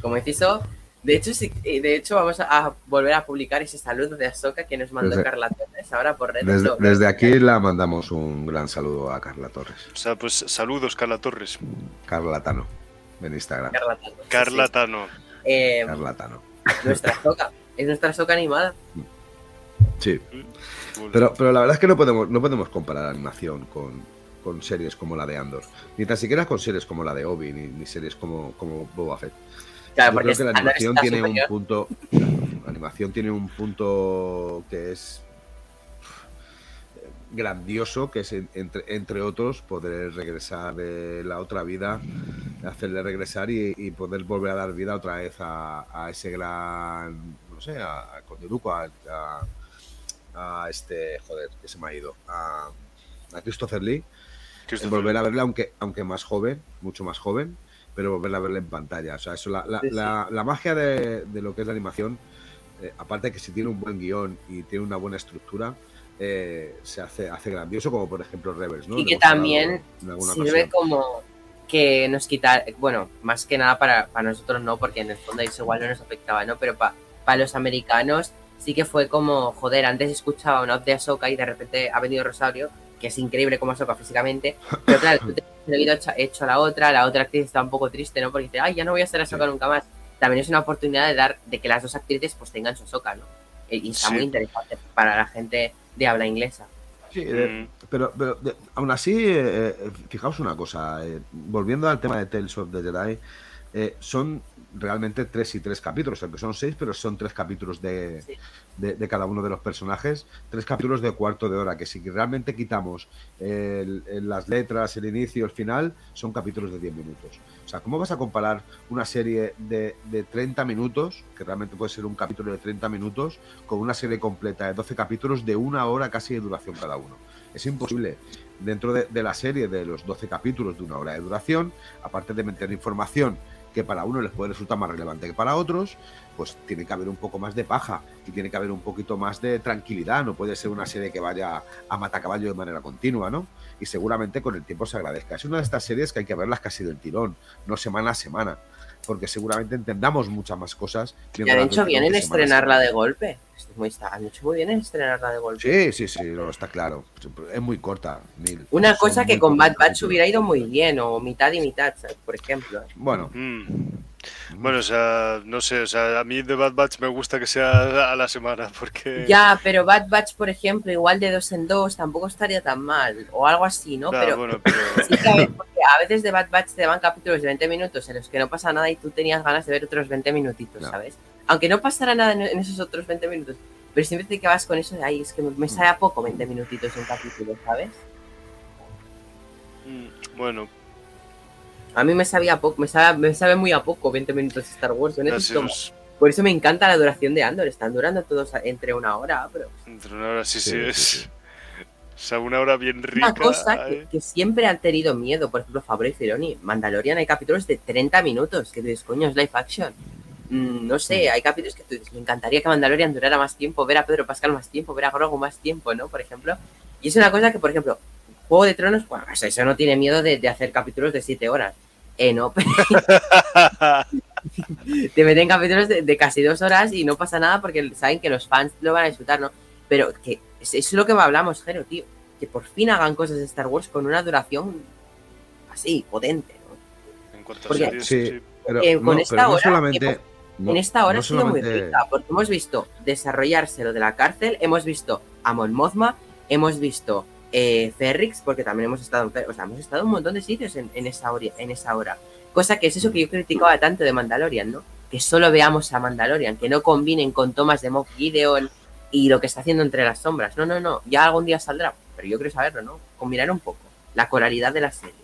como inciso. De hecho, sí, eh, de hecho, vamos a, a volver a publicar ese saludo de Ahsoka que nos mandó Desde- Carla Torres ahora por redes. Desde, desde aquí la mandamos un gran saludo a Carla Torres. O sea, pues saludos, Carla Torres. Carla Tano. En Instagram. Carla sí, sí. Tano. Eh, Carla Tano. nuestra Ahsoka. Es nuestra Ahsoka animada. Sí. Mola. Pero, pero la verdad es que no podemos, no podemos comparar animación con, con series como la de Andor. Ni tan siquiera con series como la de Obi, ni, ni series como, como Boba Fett. Claro, Yo porque creo que la animación tiene superior. un punto. la animación tiene un punto que es. grandioso que es en- entre, entre otros poder regresar de la otra vida, hacerle regresar y, y poder volver a dar vida otra vez a, a ese gran, no sé, a, a Conde Duco, a, a- a este, joder, que se me ha ido, a, a Christopher Lee, Christopher volver a verle aunque, aunque más joven, mucho más joven, pero volver a verle en pantalla. O sea, eso, la, la- Sí, sí. la- la magia de, de lo que es la animación, eh, aparte de que si tiene un buen guion y tiene una buena estructura, eh, se hace, hace grandioso, como por ejemplo Rebels, ¿no? Y que también sirve ocasión. como que nos quita, bueno, más que nada para, para nosotros no, porque en el fondo eso igual no nos afectaba, ¿no? Pero pa- para los americanos sí que fue como, joder, antes escuchaba una voz de Ahsoka y de repente ha venido Rosario, que es increíble como Ahsoka físicamente, pero claro, tú te has oído hecho, hecho a la otra, la otra actriz está un poco triste, ¿no? Porque dice, ay, ya no voy a ser Ahsoka Sí. nunca más. También es una oportunidad de dar, de que las dos actrices pues tengan su Ahsoka, ¿no? Y está Sí. muy interesante para la gente de habla inglesa. Sí, de- Mm, Pero, pero de- aún así, eh, eh, fijaos una cosa, eh, volviendo al tema de Tales of the Jedi, eh, son realmente tres y tres capítulos, aunque son seis, pero son tres capítulos de, Sí. de, de cada uno de los personajes, tres capítulos de cuarto de hora, que si realmente quitamos el- el- las letras, el inicio, el final, son capítulos de 10 minutos. O sea, ¿cómo vas a comparar una serie de, de 30 minutos, que realmente puede ser un capítulo de 30 minutos, con una serie completa de 12 capítulos de una hora casi de duración cada uno? Es imposible. Dentro de, de la serie de los 12 capítulos de una hora de duración, aparte de meter información que para uno les puede resultar más relevante que para otros, pues tiene que haber un poco más de paja y tiene que haber un poquito más de tranquilidad. No puede ser una serie que vaya a matacaballo de manera continua, ¿no? Y seguramente con el tiempo se agradezca. Es una de estas series que hay que verlas casi del tirón, no semana a semana, porque seguramente entendamos muchas más cosas. Y han hecho bien en estrenarla de golpe. Muy- Han hecho muy bien en estrenarla de golpe. Sí, sí, sí, no, está claro. Es muy corta. Mil. Una Son cosa que con Bad Batch hubiera ido muy bien, o mitad y mitad, ¿sabes? por ejemplo. Bueno, mm. Bueno, o sea, no sé, o sea, a mí de Bad Batch me gusta que sea a la semana, porque... Ya, pero Bad Batch, por ejemplo, igual de dos en dos, tampoco estaría tan mal, o algo así, ¿no? Pero bueno, pero... sí ver, porque a veces de Bad Batch te van capítulos de 20 minutos en los que no pasa nada y tú tenías ganas de ver otros 20 minutitos. ¿sabes? Aunque no pasara nada en, esos otros 20 minutos, pero siempre te quedas con eso de ahí, es que me, me sabe a poco 20 minutitos un capítulo, ¿sabes? mm, Bueno, A mí me sabía poco, me sabe, me sabe muy a poco 20 minutos de Star Wars. Yo necesito más. Por eso me encanta la duración de Andor. Están durando todos entre una hora, pero entre una hora sí, sí, Sí, sí, es... sí. O sea, una hora bien rica. una cosa que, ¿eh? que siempre han tenido miedo. Por ejemplo, Fabro y Filoni. Mandalorian hay capítulos de 30 minutos. Que tú dices, coño, es live action. Mm, no sé, hay capítulos que tú dices, me encantaría que Mandalorian durara más tiempo, ver a Pedro Pascal más tiempo, ver a Grogu más tiempo, ¿no? Por ejemplo. Y es una cosa que, por ejemplo, Juego de Tronos, bueno, eso, eso no tiene miedo de, de hacer capítulos de 7 horas. Eh, no, pero te meten capítulos de, de casi dos horas y no pasa nada porque saben que los fans lo van a disfrutar, ¿no? Pero que es, eso es lo que hablamos, Jero, tío. Que por fin hagan cosas de Star Wars con una duración así, potente, ¿no? en cuanto a Porque- series, Sí. sí. pero, Eh, con no, esta pero no hora, solamente. eh, no- en esta hora no ha sido muy rica, porque hemos visto desarrollarse lo de la cárcel, hemos visto a Mon Mothma, hemos visto eh, Ferrix, porque también hemos estado en o sea, hemos estado en un montón de sitios en, en esa hora, en esa hora. Cosa que es eso que yo criticaba tanto de Mandalorian, ¿no? Que solo veamos a Mandalorian, que no combinen con tomas de Moff Gideon y lo que está haciendo entre las sombras. No, no, no, ya algún día saldrá, pero yo quiero saberlo, ¿no? Combinar un poco la coralidad de la serie.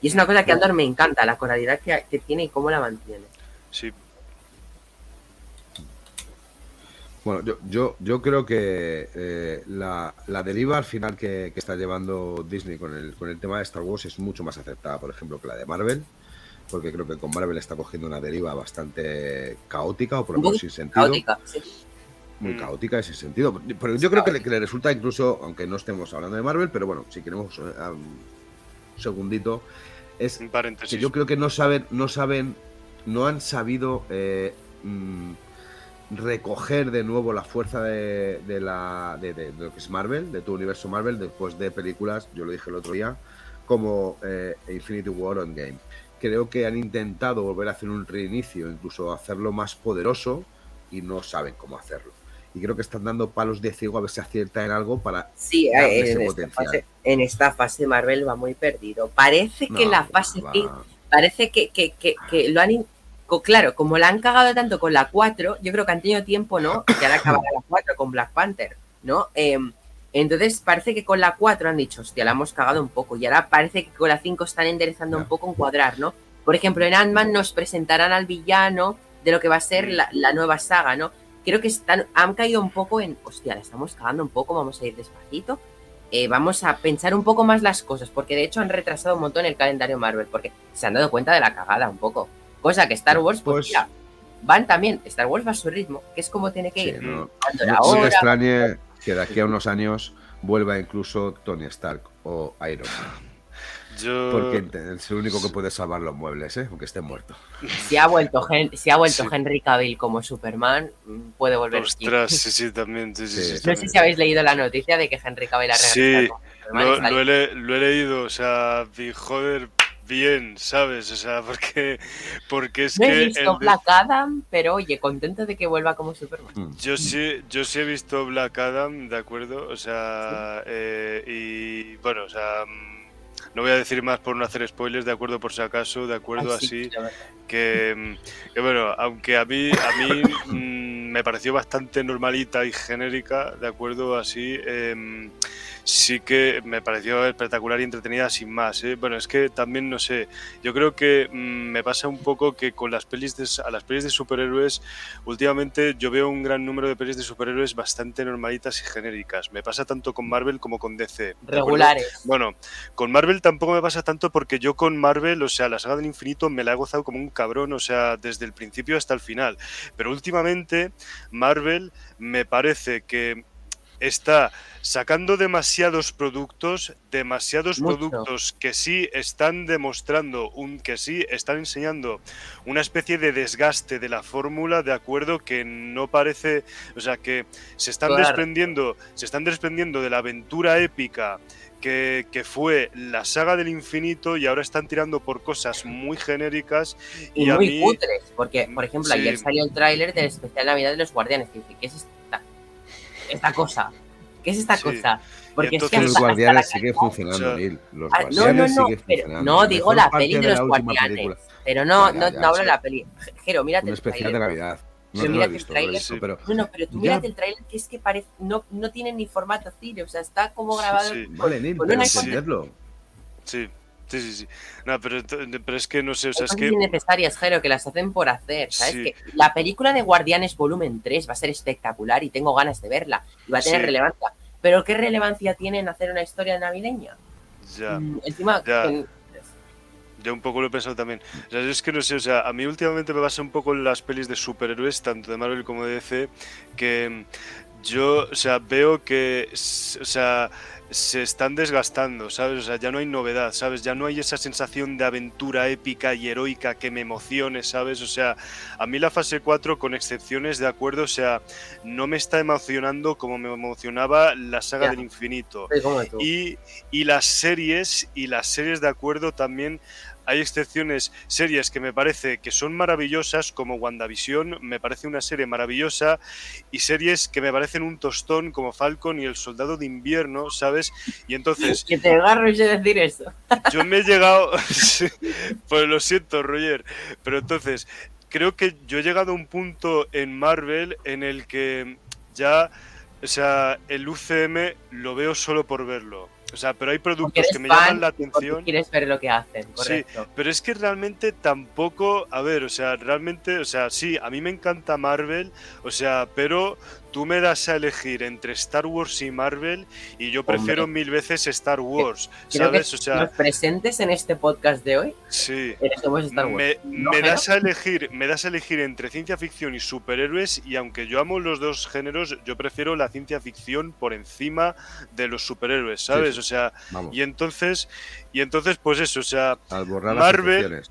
Y es una cosa que a Andor me encanta, la coralidad que, que tiene y cómo la mantiene. Sí, Bueno, yo, yo, yo creo que eh, la, la deriva al final que, que está llevando Disney con el, con el tema de Star Wars es mucho más aceptada, por ejemplo, que la de Marvel, porque creo que con Marvel está cogiendo una deriva bastante caótica o por lo menos sin sentido. Caótica, sí. Muy Mm. caótica en ese sentido. Pero yo creo que le, que le resulta incluso, aunque no estemos hablando de Marvel, pero bueno, si queremos eh, un segundito, es un paréntesis. que yo creo que no saben, no saben, no han sabido eh, mm, recoger de nuevo la fuerza de, de la, de, de- de lo que es Marvel, de tu universo Marvel, después de películas, yo lo dije el otro día, como eh, Infinity War o Endgame. Creo que han intentado volver a hacer un reinicio, incluso hacerlo más poderoso, y no saben cómo hacerlo. Y creo que están dando palos de ciego a ver si acierta en algo para Sí, eh, ese en esta, potencial. fase, en esta fase Marvel va muy perdido. Parece que la fase va- parece que, que, que, que lo han... Claro, como la han cagado tanto con la 4, yo creo que han tenido tiempo, ¿no? Que ahora acabará la 4 con Black Panther, ¿no? Em, Entonces parece que con la 4 han dicho, hostia, la hemos cagado un poco. Y ahora parece que con la 5 están enderezando un poco en cuadrar, ¿no? Por ejemplo, en Ant-Man nos presentarán al villano de lo que va a ser la, la nueva saga, ¿no? Creo que están, han caído un poco en, hostia, la estamos cagando un poco, vamos a ir despacito. Eh, vamos a pensar un poco más las cosas, porque de hecho han retrasado un montón el calendario Marvel, porque se han dado cuenta de la cagada un poco. Cosa que Star Wars, pues, Pues- mira, van también, Star Wars va a su ritmo, que es como tiene que Sí, ir. no, te extrañe que de aquí a unos años vuelva incluso Tony Stark o Iron Man. Yo. Porque es el único que puede salvar los muebles, ¿eh? aunque esté muerto. Si ha vuelto, si ha vuelto Sí. Henry Cavill como Superman, mm, puede volver. Ostras, sí, sí, también. Sí, sí, Sí. sí, No sé si habéis leído la noticia de que Henry Cavill ha Sí, regresado. como Superman, Lo, he, le- lo he leído, o sea, joder, bien, ¿sabes? O sea, porque, porque es No que. he el visto de- Black Adam, pero oye, contento de que vuelva como Superman. Mm. Yo sí, yo sí he visto Black Adam, ¿de acuerdo? O sea, eh, y bueno, o sea, mm, no voy a decir más por no hacer spoilers, ¿de acuerdo? Por si acaso, ¿de acuerdo? Sí, Así, verdad. que, mm, que bueno, aunque a mí, a mí me pareció bastante normalita y genérica, ¿de acuerdo? Así, em, sí que me pareció espectacular y entretenida sin más. ¿eh? Bueno, es que también, no sé, yo creo que mm, me pasa un poco que con las pelis de, a las pelis de superhéroes, últimamente yo veo un gran número de pelis de superhéroes bastante normalitas y genéricas. Me pasa tanto con Marvel como con DC. Regulares. Bueno, con Marvel tampoco me pasa tanto porque yo con Marvel, o sea, la saga del infinito me la he gozado como un cabrón, o sea, desde el principio hasta el final. Pero últimamente Marvel me parece que está sacando demasiados productos, demasiados Mucho. productos que sí están demostrando, un, que sí están enseñando una especie de desgaste de la fórmula, de acuerdo, que no parece, o sea, que se están Claro. desprendiendo, se están desprendiendo de la aventura épica que, que fue la saga del infinito y ahora están tirando por cosas muy genéricas Y, y, a muy mí cutres, porque, por ejemplo, Sí. ayer salió el tráiler del especial Navidad de los Guardianes. Que dije, ¿qué es esta cosa? ¿Qué es esta Sí. cosa? Porque es que entonces- Los hasta guardianes sigue funcionando, Neil. Los Ah, no, no, no, pero no digo la peli de los guardianes. película. Pero no, Ya, ya, no, ya, no hablo de sí. la peli. Jero, mírate Un el especial de. Navidad. No, Pero no el visto, Sí. pero No, no, pero tú Ya. mírate el tráiler que es que parece, no, no tiene ni formato cine, o sea, está como grabado. Sí. con- Vale, Neil, con pero una entendedlo. Sí, sí, sí, sí. No, pero, es que no sé, o sea, es que innecesarias, Jero, que las hacen por hacer, ¿sabes? Sí. Que la película de Guardianes Volumen 3 va a ser espectacular y tengo ganas de verla y va a tener Sí. relevancia. Pero ¿qué relevancia tiene en hacer una historia navideña? ya. Mm, Encima, Ya. un poco lo he pensado también. O sea, es que no sé, o sea, a mí últimamente me pasa un poco en las pelis de superhéroes, tanto de Marvel como de DC, que yo, o sea, veo que, o sea, se están desgastando, ¿sabes? O sea, ya no hay novedad, ¿sabes? Ya no hay esa sensación de aventura épica y heroica que me emocione, ¿sabes? O sea, a mí la fase 4, con excepciones, de acuerdo, o sea, no me está emocionando como me emocionaba la saga Ya. del infinito. Tú. Y, y las series, y las series de acuerdo también hay excepciones, series que me parece que son maravillosas, como WandaVision, me parece una serie maravillosa, y series que me parecen un tostón, como Falcon y El Soldado de Invierno, ¿sabes? Y entonces, Que te agarro y sé decir eso. yo me he llegado. Pues lo siento, Roger. Pero entonces, creo que yo he llegado a un punto en Marvel en el que ya. O sea, el UCM lo veo solo por verlo. O sea, pero hay productos que me llaman la atención. quieres ver lo que hacen, correcto. Pero es que realmente tampoco, a ver, o sea, realmente, o sea, sí, a mí me encanta Marvel, o sea, pero tú me das a elegir entre Star Wars y Marvel y yo prefiero mil veces Star Wars, Creo que ¿sabes? O sea, los presentes en este podcast de hoy sí. Star Wars. Me, ¿No, me Jero? das a elegir, me das a elegir entre ciencia ficción y superhéroes y aunque yo amo los dos géneros, yo prefiero la ciencia ficción por encima de los superhéroes, ¿sabes? sí. O sea, Vamos, y entonces y entonces pues eso, o sea, al borrar Marvel- las.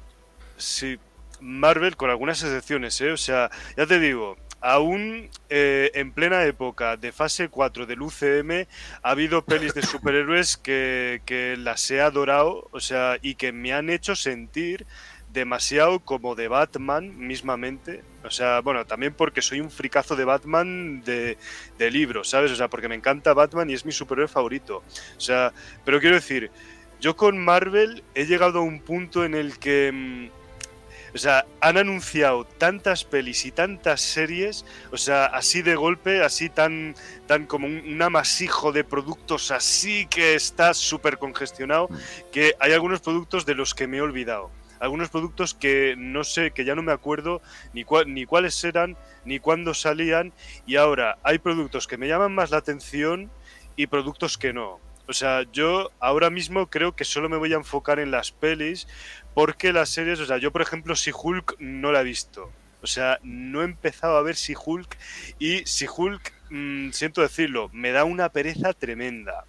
Sí, Marvel con algunas excepciones, ¿eh? O sea, ya te digo, aún eh, en plena época de fase 4 del UCM ha habido pelis de superhéroes que, que las he adorado, o sea, y que me han hecho sentir demasiado como de Batman mismamente. O sea, bueno, también porque soy un fricazo de Batman de, de libros, ¿sabes? O sea, porque me encanta Batman y es mi superhéroe favorito. O sea, pero quiero decir, yo con Marvel he llegado a un punto en el que... o sea, han anunciado tantas pelis y tantas series, o sea, así de golpe, así tan, tan como un, un amasijo de productos así que está súper congestionado, Mm. que hay algunos productos de los que me he olvidado. Algunos productos que no sé, que ya no me acuerdo ni, cua- ni cuáles eran, ni cuándo salían, y ahora hay productos que me llaman más la atención y productos que no. O sea, yo ahora mismo creo que solo me voy a enfocar en las pelis porque las series, o sea, yo por ejemplo si Hulk no la he visto. O sea, no he empezado a ver si Hulk y si Hulk, mm, siento decirlo, me da una pereza tremenda.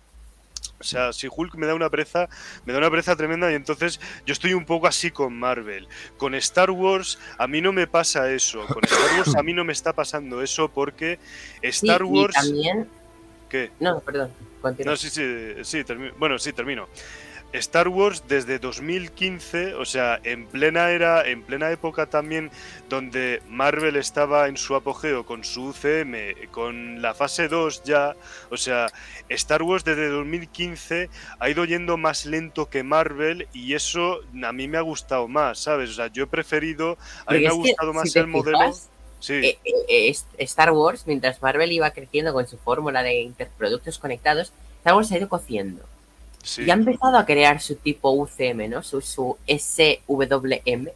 O sea, si Hulk me da una pereza, me da una pereza tremenda y entonces yo estoy un poco así con Marvel. Con Star Wars a mí no me pasa eso. Con Star Wars a mí no me está pasando eso porque Sí, Star y Wars... también. ¿Qué? No, perdón, continúa. No, sí, sí, sí, bueno, sí, termino. Star Wars desde 2015, o sea, en plena era, en plena época también donde Marvel estaba en su apogeo con su UCM, con la fase 2 ya, o sea, Star Wars desde 2015 ha ido yendo más lento que Marvel y eso a mí me ha gustado más, ¿sabes? O sea, yo he preferido, a Porque mí me ha que, gustado más si el modelo. Sí, eh, eh, Star Wars, mientras Marvel iba creciendo con su fórmula de interproductos conectados, Star Wars se ha ido cociendo. sí, Y ha empezado a crear su tipo UCM, ¿no? Su, su SWM.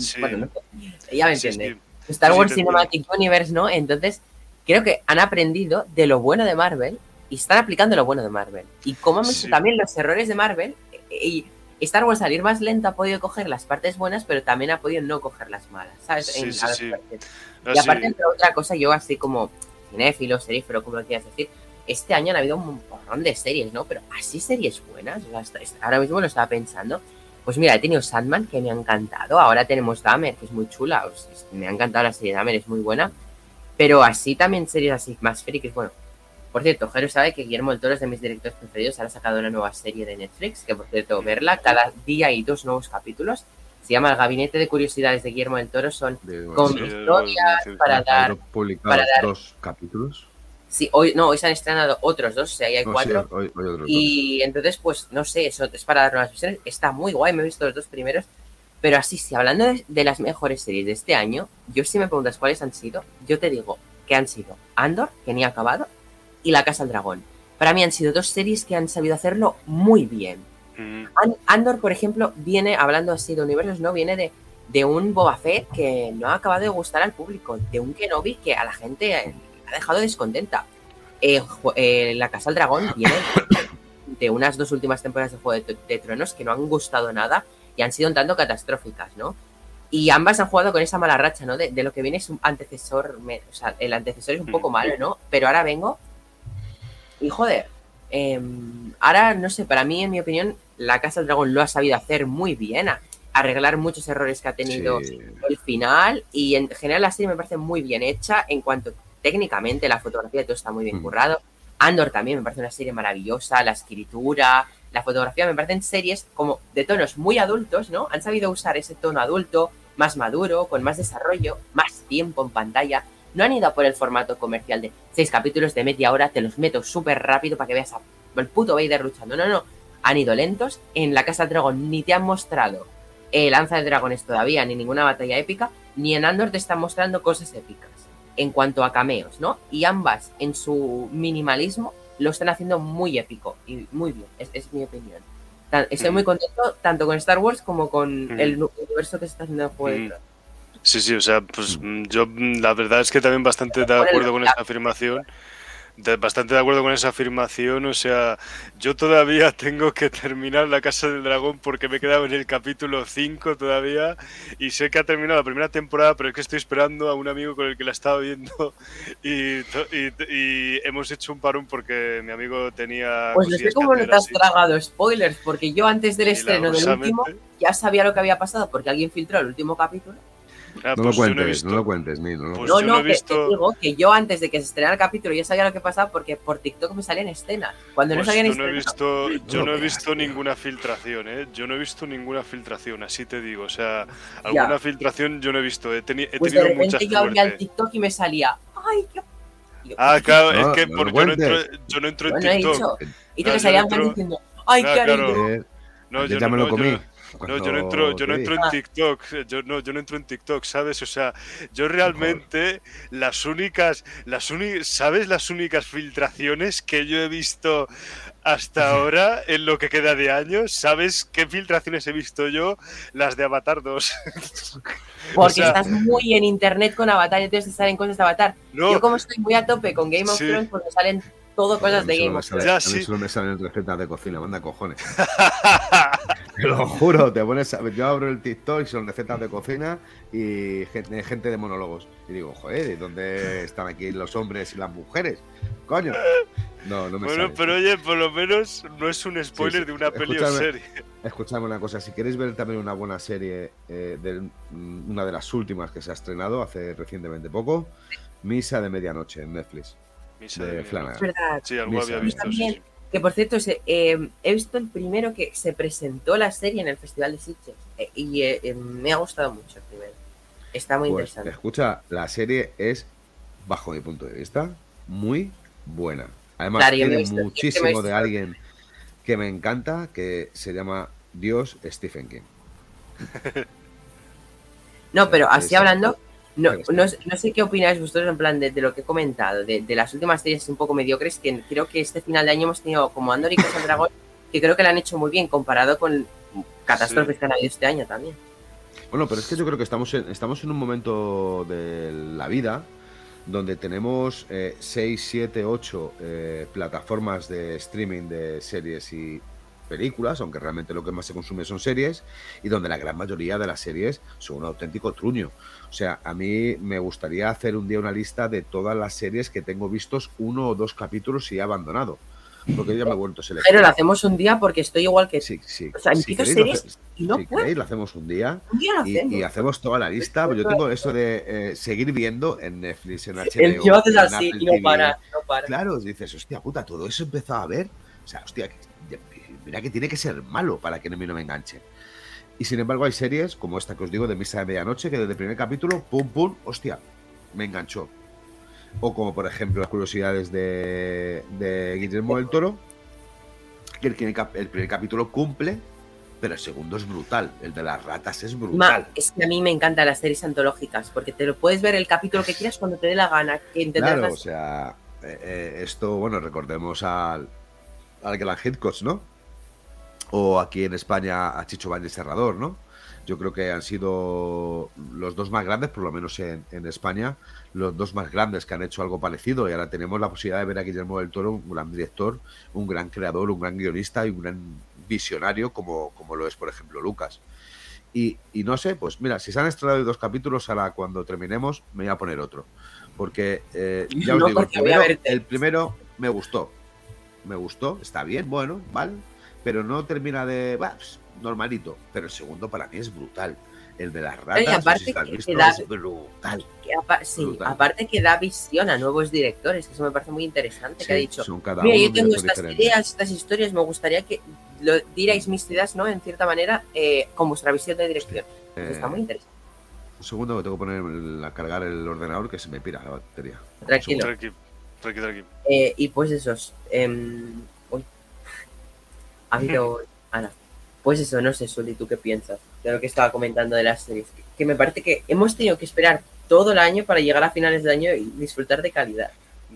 sí, bueno, no sé. Ya me entiendes. Star Wars. Cinematic Universe, ¿no? Entonces, creo que han aprendido de lo bueno de Marvel y están aplicando lo bueno de Marvel. Y como han visto también los errores de Marvel, eh, y Star Wars al ir más lento ha podido coger las partes buenas, pero también ha podido no coger las malas, ¿sabes? Sí, En- sí, sí. Y aparte, entre otra cosa, yo así como cinéfilo, serífero, como lo quieras decir, este año han habido un porrón de series, ¿no? Pero así series buenas, o sea, hasta- hasta- ahora mismo lo estaba pensando. Pues mira, he tenido Sandman, que me ha encantado. Ahora tenemos Dahmer, que es muy chula. o sea, me ha encantado la serie Dahmer, es muy buena. Pero así también series así más frikis, bueno. Por cierto, Jero sabe que Guillermo del Toro es de mis directores preferidos. Ahora ha sacado una nueva serie de Netflix, que por cierto, verla. Cada día hay dos nuevos capítulos. Se llama El Gabinete de Curiosidades de Guillermo del Toro. Son De- con Sí, historias sí, sí. para dar publicados para dar- dos capítulos. Sí, hoy no, hoy se han estrenado otros dos, o sea, ahí hay sí, cuatro. hoy- hoy otros y entonces, pues, no sé, eso es para dar nuevas visiones. Está muy guay, me he visto los dos primeros. Pero así, si hablando de, de las mejores series de este año, yo si me preguntas cuáles han sido, yo te digo que han sido Andor, que ni ha acabado, y La Casa del Dragón. Para mí han sido dos series que han sabido hacerlo muy bien. Mm, An- Andor, por ejemplo, viene, hablando así de universos, ¿no? Viene de, de un Boba Fett que no ha acabado de gustar al público, de un Kenobi que a la gente eh, ha dejado descontenta. Eh, eh, la Casa del Dragón viene de unas dos últimas temporadas de Juego de, de Tronos que no han gustado nada y han sido un tanto catastróficas, ¿no? Y ambas han jugado con esa mala racha, ¿no? De, de lo que viene es un antecesor, o sea, el antecesor es un poco malo, ¿no? Pero ahora vengo y joder, em, ahora no sé, para mí, en mi opinión, la Casa del Dragón lo ha sabido hacer muy bien, a- arreglar muchos errores que ha tenido Sí. el final y en general la serie me parece muy bien hecha en cuanto técnicamente la fotografía todo está muy bien Mm. currado. Andor también me parece una serie maravillosa, la escritura, la fotografía me parecen series como de tonos muy adultos, ¿no? Han sabido usar ese tono adulto, más maduro, con más desarrollo, más tiempo en pantalla. No han ido a por el formato comercial de seis capítulos de media hora, te los meto súper rápido para que veas a el puto Vader luchando. No, no, han ido lentos. En la Casa del Dragón ni te han mostrado eh, Lanza de Dragones todavía, ni ninguna batalla épica, ni en Andor te están mostrando cosas épicas en cuanto a cameos, ¿no? Y ambas, en su minimalismo, lo están haciendo muy épico y muy bien, es, es mi opinión. Tan- Estoy muy contento tanto con Star Wars como con Ujú. el universo que se está haciendo en Juego de Ujú. Tronos. Sí, sí, o sea, pues mm, yo mm, la verdad es que también bastante de acuerdo con esa afirmación. De- bastante de acuerdo con esa afirmación, o sea, yo todavía tengo que terminar La Casa del Dragón porque me he quedado en el capítulo 5 todavía y sé que ha terminado la primera temporada, pero es que estoy esperando a un amigo con el que la estaba viendo y, to- y- y hemos hecho un parón porque mi amigo tenía... Pues no sé cómo no te has así. tragado spoilers, porque yo antes del Y estreno del último ya sabía lo que había pasado porque alguien filtró el último capítulo. Ah, No pues lo no he cuentes, visto. no lo cuentes, no lo Pues no, yo no, no he que, visto- que digo que yo antes de que se estrenara el capítulo ya sabía lo que pasaba porque por TikTok me salían escenas. Cuando no Pues salían yo no he estrenos, visto, yo No no he visto ninguna filtración, ¿eh? Yo no he visto ninguna filtración, así te digo. O sea, Ya. alguna filtración yo no he visto. He, teni- he pues de tenido mucha repente yo abría el. TikTok y me salía, ¡ay, qué... Ah, claro, No, es que no porque yo, no entro, yo no entro en he TikTok. dicho, y No, te yo salían diciendo, ¡ay, Ah, qué claro. haré yo?". Eh, No, yo yo ya no, me lo no, yo no- yo no entro, yo no entro en. TikTok, yo no, yo no entro en TikTok, ¿sabes? O sea, yo realmente las únicas, las uni- ¿sabes las únicas filtraciones que yo he visto hasta ahora en lo que queda de año? ¿Sabes qué filtraciones he visto yo? Las de Avatar 2. Porque sea- estás muy en internet con Avatar y entonces te salen cosas de Avatar. No, Yo como estoy muy a tope con Game of Sí. Thrones, pues me salen todo cosas mí de Game me of Thrones. Ya, sí. solo me salen recetas de cocina, manda cojones. Te lo juro, te pones a- yo abro el TikTok y son recetas de cocina y gente, gente de monólogos. Y digo, joder, ¿y dónde están aquí los hombres y las mujeres? Coño. No, no me bueno, sale. pero oye, por lo menos no es un spoiler sí. de una peli o serie. Escuchadme una cosa, si queréis ver también una buena serie, eh, de mm, una de las últimas que se ha estrenado hace recientemente poco, Misa de Medianoche en Netflix. Misa de de Es Flanagan. verdad. Sí, algo Misa. había visto. también- sí. Que por cierto, se- eh, he visto el primero que se presentó la serie en el Festival de Sitges eh, y eh, me ha gustado mucho el primero. Está muy Pues, interesante. escucha, la serie es, bajo mi punto de vista, muy buena. Además, Claro, tiene visto- muchísimo de alguien que me encanta, que se llama Dios Stephen King. No, pero así Sí, hablando, no, no, no sé qué opináis vosotros en plan de, de lo que he comentado, de, de las últimas series un poco mediocres, que creo que este final de año hemos tenido como Andor y Casa Dragón, que creo que lo han hecho muy bien comparado con catástrofes Sí. que han habido este año también. Bueno, pero es que yo creo que estamos en, estamos en un momento de la vida donde tenemos 6, 7, 8 plataformas de streaming de series y películas, aunque realmente lo que más se consume son series, y donde la gran mayoría de las series son un auténtico truño. O sea, a mí me gustaría hacer un día una lista de todas las series que tengo vistos uno o dos capítulos y he abandonado. Porque yo ya me he vuelto Pero seleccionar. lo hacemos un día porque estoy igual que Sí, sí. O sea, Si queréis, lo series hace- y no si queréis, lo hacemos un día. Un día lo Y, hacemos. y hacemos toda la lista. Yo tengo eso de eh, seguir viendo en Netflix, en HBO. El tío haces así y no TV. para, no para. Claro, dices, hostia puta, todo eso he empezado a ver. O sea, hostia, que- mira que tiene que ser malo para que a mí no me enganche. Y sin embargo, hay series como esta que os digo de Misa de Medianoche, que desde el primer capítulo, pum, pum, hostia, me enganchó. O como por ejemplo las curiosidades de, de Guillermo del Toro, que el primer, cap- el primer capítulo cumple, pero el segundo es brutal. El de las ratas es Ma, brutal. es que a mí me encantan las series antológicas porque te lo puedes ver el capítulo que quieras cuando te dé la gana. Que Claro, las- o sea, eh, eh, esto, bueno, recordemos al, al Gran Hitchcock, ¿no? O aquí en España a Chicho Valle Serrador, ¿no? Yo creo que han sido los dos más grandes, por lo menos en, en España, los dos más grandes que han hecho algo parecido. Y ahora tenemos la posibilidad de ver a Guillermo del Toro, un gran director, un gran creador, un gran guionista y un gran visionario, como, como lo es, por ejemplo, Lucas. Y, y no sé, pues mira, si se han estrenado dos capítulos, ahora cuando terminemos me voy a poner otro. Porque eh, ya os No, digo, el primero, el primero me gustó. Me gustó, está bien, bueno, vale. Pero no termina de. bah, pues, normalito. Pero el segundo para mí es brutal. El de las ratas, y no sé aparte si que visto, te da- es brutal. que apa- sí, Brutal. aparte que da visión a nuevos directores, que eso me parece muy interesante, que ha Sí, dicho, son cada mira, yo un tengo estas diferente. ideas, estas historias, me gustaría que lo dierais mis ideas, ¿no? En cierta manera, eh, con vuestra visión de dirección. Eso Eh, está muy interesante. un segundo que tengo que poner a cargar el ordenador que se me pira la batería. Tranquilo. Tranqui, tranqui, tranqui. Eh, y pues esos. Habido. Ana. Pues eso, no sé, Suli, ¿tú qué piensas? De lo que estaba comentando de las series. Que, que me parece que hemos tenido que esperar todo el año para llegar a finales de año y disfrutar de calidad.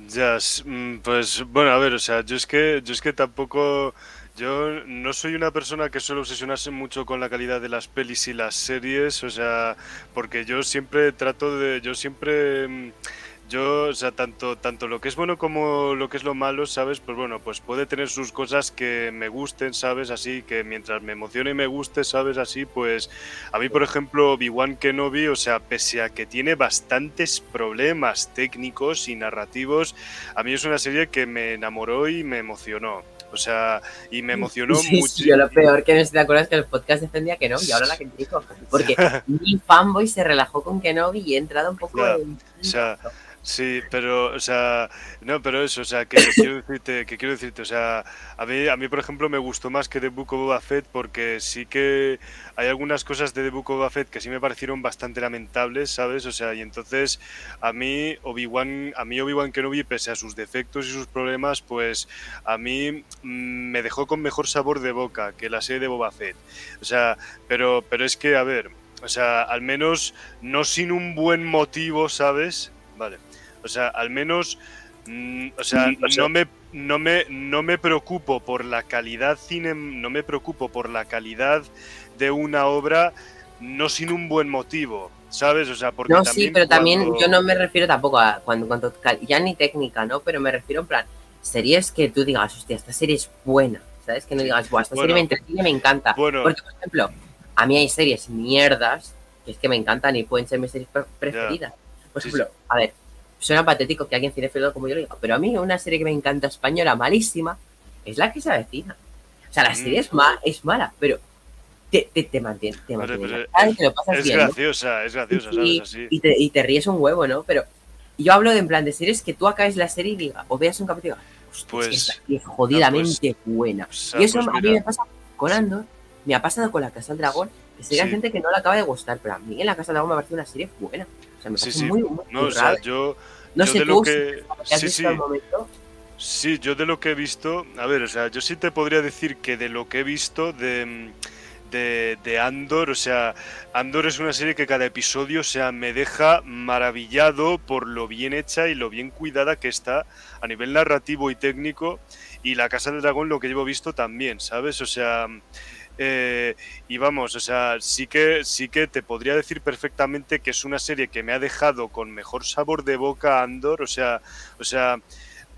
Ya, mm, pues bueno, a ver, o sea, yo es que, yo es que tampoco, yo no soy una persona que suele obsesionarse mucho con la calidad de las pelis y las series, o sea, porque yo siempre trato de, yo siempre, mm, yo, o sea, tanto, tanto lo que es bueno como lo que es lo malo, ¿sabes? Pues bueno, pues puede tener sus cosas que me gusten, ¿sabes? Así que mientras me emocione y me guste, ¿sabes? Así, pues a mí, por ejemplo, Obi-Wan Kenobi, o sea, pese a que tiene bastantes problemas técnicos y narrativos, a mí es una serie que me enamoró y me emocionó. O sea, y me emocionó Sí, sí, mucho. yo lo peor que no sé te acuerdas que el podcast defendía que no, y ahora la que dijo. Porque mi fanboy se relajó con Kenobi y he entrado un poco en. o sea, Sí, pero, o sea, no, pero eso, o sea, que quiero decirte, que quiero decirte, o sea, a mí, a mí, por ejemplo, me gustó más que The Book of Boba Fett porque sí que hay algunas cosas de The Book of Boba Fett que sí me parecieron bastante lamentables, ¿sabes? O sea, y entonces a mí Obi-Wan, a mí Obi-Wan Kenobi, pese a sus defectos y sus problemas, pues a mí mm, me dejó con mejor sabor de boca que la serie de Boba Fett. O sea, pero, pero es que, a ver, o sea, al menos no sin un buen motivo, ¿sabes? Vale. O sea, al menos, mm, o sea, no me, no me, no me preocupo por la calidad cine, no me preocupo por la calidad de una obra, no sin un buen motivo, ¿sabes? O sea, porque No, también sí, pero también yo no me refiero tampoco a cuando, cuando ya ni técnica, ¿no? Pero me refiero en plan, series que tú digas, hostia, esta serie es buena, ¿sabes? Que no digas, Buah, esta Bueno. serie me entretiene, me encanta. Bueno, Porque, por ejemplo, a mí hay series mierdas que es que me encantan y pueden ser mis series pre- preferidas. Por Sí, ejemplo, a ver, suena patético que alguien cinefilo como yo lo diga, pero a mí una serie que me encanta española malísima es la que se avecina. O sea, la Mm. serie es, ma- es mala, pero te, te, te mantiene, te Vale, mantiene te lo pasas es bien, ¿no? graciosa, es graciosa, ¿sabes? y, Así. y te, y te ríes un huevo, ¿no? Pero yo hablo de en plan de series que tú acabes la serie y digas, o veas un capítulo "Hostia, es que Pues- jodidamente buena. O sea, y eso pues a mí me pasa con Andor, me ha pasado con La Casa del Dragón, que que hay Sí. gente que no le acaba de gustar, pero a mí en La Casa del Dragón me parece una serie buena. Me Sí, sí. muy, muy no, o sea, yo, No yo sé de tú lo si que... has Sí, visto sí, momento. Sí, yo de lo que he visto, a ver, o sea, yo sí te podría decir que de lo que he visto de, de, de Andor, o sea, Andor es una serie que cada episodio, o sea, me deja maravillado por lo bien hecha y lo bien cuidada que está a nivel narrativo y técnico, y La Casa del Dragón lo que llevo visto también, ¿sabes? O sea, eh, y vamos, o sea, sí que, sí que te podría decir perfectamente que es una serie que me ha dejado con mejor sabor de boca Andor, o sea, o sea,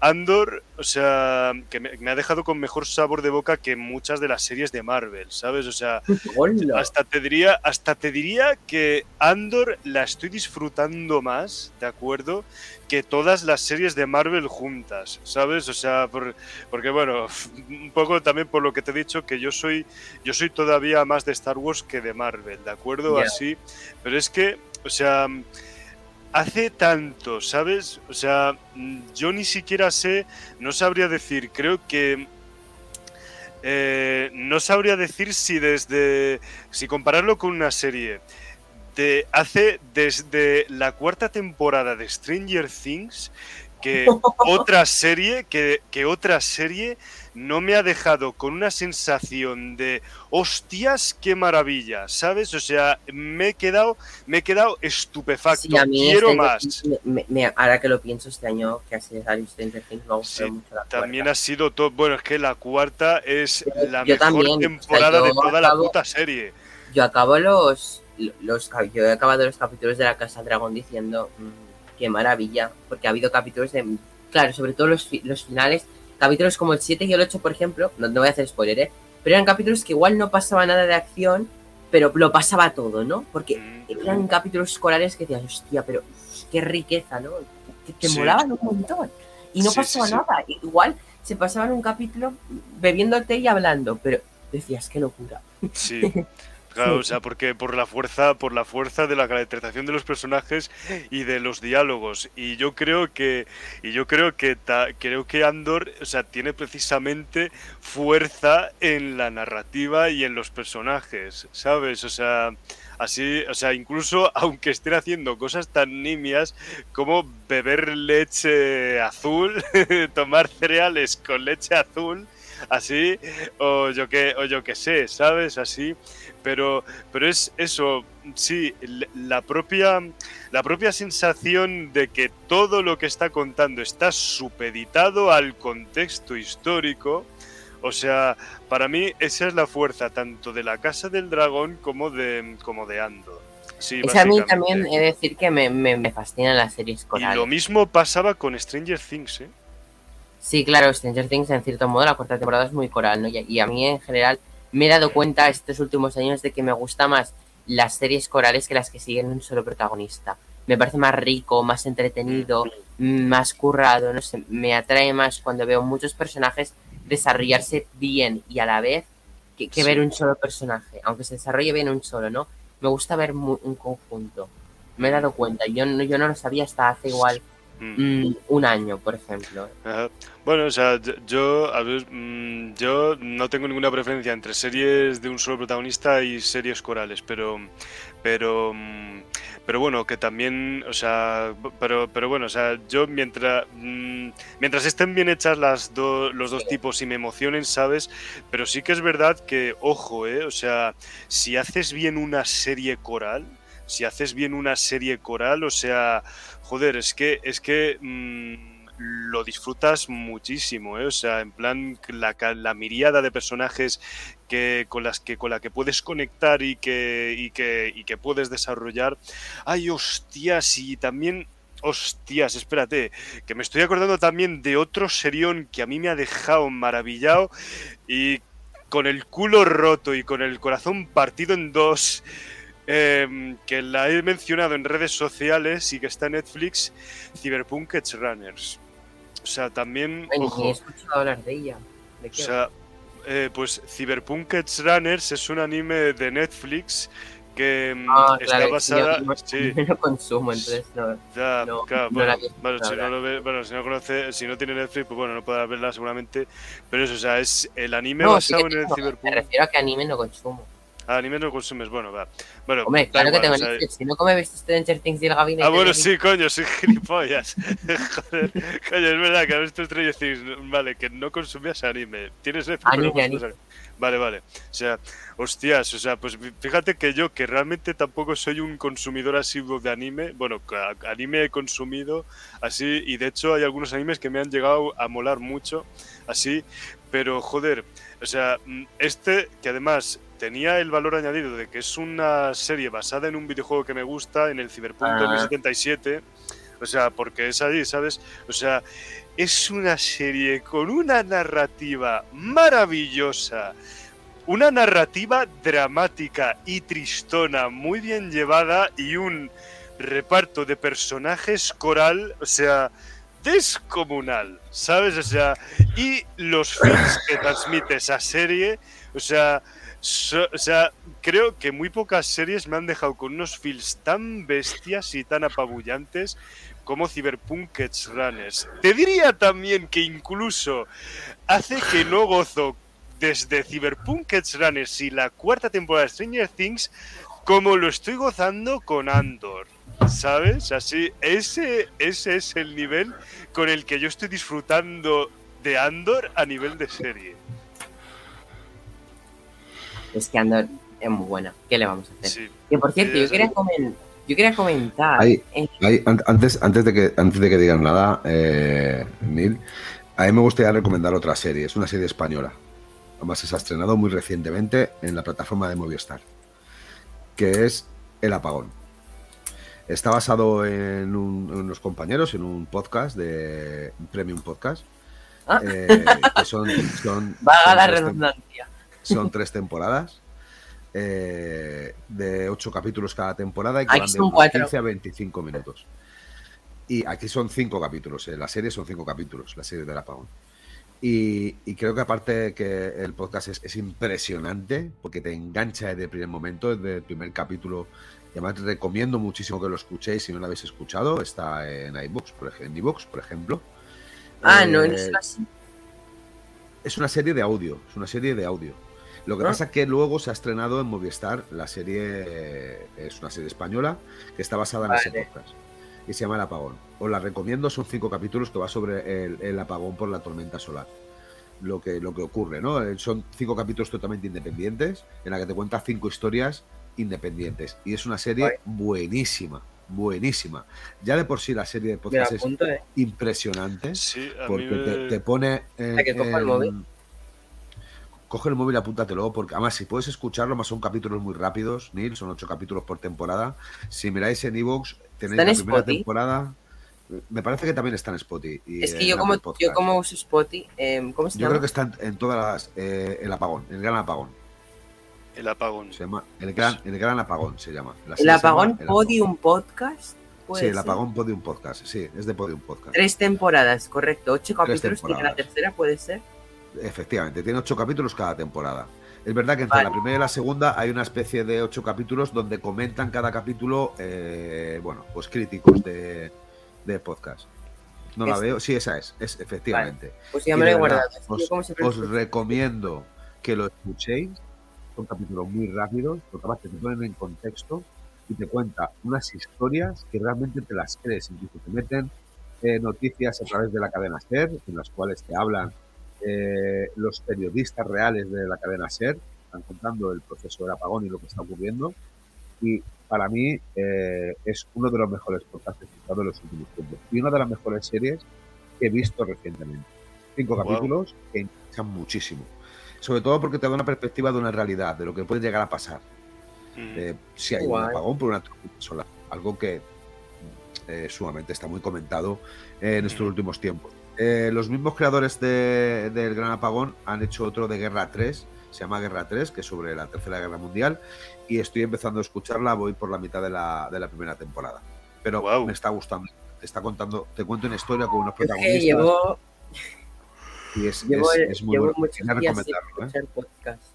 Andor, o sea, que me, me ha dejado con mejor sabor de boca que muchas de las series de Marvel, ¿sabes? O sea, Hola. hasta te diría, hasta te diría que Andor la estoy disfrutando más, ¿de acuerdo? Que todas las series de Marvel juntas, ¿sabes? O sea, por- porque bueno, un poco también por lo que te he dicho que yo soy, yo soy todavía más de Star Wars que de Marvel, ¿de acuerdo? Así, pero es que, o sea, hace tanto, ¿sabes? O sea, mm, yo ni siquiera sé, no sabría decir, creo que eh, no sabría decir si desde, si compararlo con una serie de hace desde la cuarta temporada de Stranger Things que otra serie que, que otra serie no me ha dejado con una sensación de hostias qué maravilla sabes o sea me he quedado me he quedado estupefacto Sí, a mí quiero este- más. me- me- ahora que lo pienso este año, que ha sido Stranger Things, me ha gustado Sí, mucho la también cuarta. ha sido todo bueno es que la cuarta es Yo- la yo mejor también, o sea, temporada de toda la puta serie. Yo acabo los, los yo he acabado los capítulos de la Casa Dragón diciendo "Mm, qué maravilla, porque ha habido capítulos de claro, sobre todo los, los finales, capítulos como el 7 y el 8, por ejemplo, no, no voy a hacer spoiler, ¿eh? pero eran capítulos que igual no pasaba nada de acción, pero lo pasaba todo, ¿no? Porque Mm. eran capítulos escolares que decías, hostia, pero qué riqueza, ¿no? Que te Sí. molaban un montón. Y no Sí, pasaba sí, nada. Igual se pasaban un capítulo bebiendo té y hablando, pero decías, qué locura. Sí. Claro, o sea, porque por la fuerza, por la fuerza de la caracterización de los personajes y de los diálogos. Y yo creo que, y yo creo que ta- creo que Andor, o sea, tiene precisamente fuerza en la narrativa y en los personajes, ¿sabes? O sea, así, o sea, incluso aunque estén haciendo cosas tan nimias como beber leche azul, tomar cereales con leche azul, así, o yo que, o yo que sé, ¿sabes? Así pero pero es eso sí la propia la propia sensación de que todo lo que está contando está supeditado al contexto histórico o sea para mí esa es la fuerza tanto de la casa del dragón como de como de Andor sí Es a mí también he de decir que me, me, me fascinan las series y corales. lo mismo pasaba con Stranger Things ¿eh? Sí, claro, Stranger Things en cierto modo la cuarta temporada es muy coral, ¿no? Y, a mí en general me he dado cuenta estos últimos años de que me gusta más las series corales que las que siguen un solo protagonista. Me parece más rico, más entretenido, más currado, no sé, me atrae más cuando veo muchos personajes desarrollarse bien y a la vez que, que Sí. ver un solo personaje, aunque se desarrolle bien un solo, ¿no? Me gusta ver un conjunto. Me he dado cuenta, yo no, yo no lo sabía hasta hace igual Mm. mm, un año, por ejemplo. Ajá. Bueno, o sea, yo- yo, a ver, mm, yo no tengo ninguna preferencia entre series de un solo protagonista y series corales, pero, pero, pero bueno, que también, o sea, pero, pero bueno, o sea, yo mientras, mientras estén bien hechas las do- los dos tipos y me emocionen, ¿sabes? Pero sí que es verdad que, ojo, ¿eh? O sea, si haces bien una serie coral, si haces bien una serie coral, o sea, joder, es que, es que mm, lo disfrutas muchísimo, ¿eh? O sea, en plan, la, la miríada de personajes que, con las que con la que puedes conectar y que, y que, y que puedes desarrollar. Ay, hostias, y también. Hostias, espérate, que me estoy acordando también de otro serión que a mí me ha dejado maravillado y con el culo roto y con el corazón partido en dos, em, que la he mencionado en redes sociales y que está en Netflix, Cyberpunk Edge Runners. O sea, también, Ay, ojo, he escuchado hablar de ella. ¿De o sea, eh, pues Cyberpunk Edge Runners es un anime de Netflix que mm, Ah, está claro, basada... yo no, sí, no lo consumo, entonces no. ya, no- claro, no la bueno, si no lo ve- bueno, si no conoce, si no tiene Netflix, pues bueno, no podrá verla seguramente. Pero eso, o sea, es el anime sí basado en el Cyberpunk. Me refiero a que anime no consumo. Anime no consumes, bueno, va. Bueno, Hombre, da claro que igual, tengo o sea, Netflix. Si no, ¿cómo he visto Stranger Things y el gabinete? Ah, bueno, sí, coño, soy gilipollas. Joder, coño, es verdad que has visto Stranger Things. Vale, que no consumías anime. Tienes Netflix, Anime, anime. Vale, vale. O sea, hostias, o sea, pues fí- fíjate que yo, que realmente tampoco soy un consumidor asiduo de anime, bueno, anime he consumido así, y de hecho hay algunos animes que me han llegado a molar mucho, así, pero joder, o sea, mm, este que además tenía el valor añadido de que es una serie basada en un videojuego que me gusta, en el Cyberpunk Ah. 2077, o sea, porque es ahí, ¿sabes? O sea, es una serie con una narrativa maravillosa, una narrativa dramática y tristona, muy bien llevada y un reparto de personajes coral, o sea, descomunal, ¿sabes? O sea, y los feels que transmite esa serie, o sea, o sea, creo que muy pocas series me han dejado con unos feels tan bestias y tan apabullantes como Cyberpunk Edge Runners. Te diría también que incluso hace que no gozo desde Cyberpunk Edge Runners y la cuarta temporada de Stranger Things como lo estoy gozando con Andor. ¿Sabes? Así, ese, ese es el nivel con el que yo estoy disfrutando de Andor a nivel de serie. Es que Andor es muy buena. ¿Qué le vamos a hacer? Sí. Que por cierto, Sí, yo quería, comen- yo quería comentar. Ahí. eh, Ahí, an- antes, antes, de que, antes de que digan nada, eh, Neil, a mí me gustaría recomendar otra serie. Es una serie española. Además, se ha estrenado muy recientemente en la plataforma de Movistar, que es El Apagón. Está basado en, un- en unos compañeros, en un podcast de un Premium Podcast, Ah. eh, que son, son, Vaga son la redundancia. Son tres temporadas eh, de ocho capítulos cada temporada y que Aquí van de son unos cuatro. 15 a 25 minutos. Y aquí son cinco capítulos, eh, la serie son cinco capítulos, la serie del apagón. Y, y creo que aparte que el podcast es, es impresionante porque te engancha desde el primer momento, desde el primer capítulo. Y además te recomiendo muchísimo que lo escuchéis si no lo habéis escuchado. Está en iBooks, por ejemplo, en iVoox, por ejemplo. Ah, no, no Eh, es así. es una serie de audio, es una serie de audio. Lo que Ah. pasa es que luego se ha estrenado en Movistar la serie, eh, es una serie española que está basada en ese podcast y se llama El Apagón. Os la recomiendo, son cinco capítulos que va sobre el, el apagón por la tormenta solar. Lo que, lo que ocurre, ¿no? Eh, Son cinco capítulos totalmente independientes en la que te cuenta cinco historias independientes. Y es una serie buenísima, buenísima. Ya de por sí la serie de podcast es apunto, eh. impresionante Sí, porque te, me- te pone en, Hay que coger el en- móvil. Coge el móvil y apúntatelo porque además si puedes escucharlo más son capítulos muy rápidos Neil son ocho capítulos por temporada si miráis en Evox tenéis ¿Está la primera Spotify? temporada me parece que también está en Spotify y Es que yo como, yo como uso Spotify, eh, ¿cómo se Yo llama? creo que está en, en todas las eh, el apagón el gran apagón el apagón. se llama el gran el gran apagón se llama La El se llama apagón El Podium Podcast. sí el ser. apagón Podium Podcast sí es de Podium Podcast Tres temporadas, correcto. Ocho capítulos. Y la tercera puede ser. Efectivamente, tiene ocho capítulos cada temporada. Es verdad que entre Vale. la primera y la segunda hay una especie de ocho capítulos donde comentan cada capítulo, eh, bueno, pues críticos de, de podcast. No la veo. Sí, esa es, es efectivamente. Pues ya me de he guardado. Os, recomiendo que lo escuchéis. Son capítulos muy rápidos, porque además te ponen en contexto y te cuenta unas historias que realmente te las crees. Incluso te meten eh, noticias a través de la cadena SER, en las cuales te hablan eh, los periodistas reales de la cadena SER, están contando el proceso del apagón y lo que está ocurriendo. Y para mí eh, es uno de los mejores podcasts que he en los últimos tiempos. Y una de las mejores series que he visto recientemente. Cinco Wow. capítulos que interesan muchísimo. Sobre todo porque te da una perspectiva de una realidad, de lo que puede llegar a pasar. Mm. Eh, si hay Guay. un apagón por una tormenta solar. Algo que eh, sumamente está muy comentado eh, en estos Mm. últimos tiempos. Eh, los mismos creadores de- del Gran Apagón han hecho otro de Guerra 3, se llama Guerra 3, que es sobre la Tercera Guerra Mundial, y estoy empezando a escucharla, voy por la mitad de la, de la primera temporada. Pero me está gustando. Te está contando, te cuento una historia con unos Es que protagonistas llevo, y es, llevo, es- es muy llevo bueno. muchos días sin ¿eh? escuchar podcast.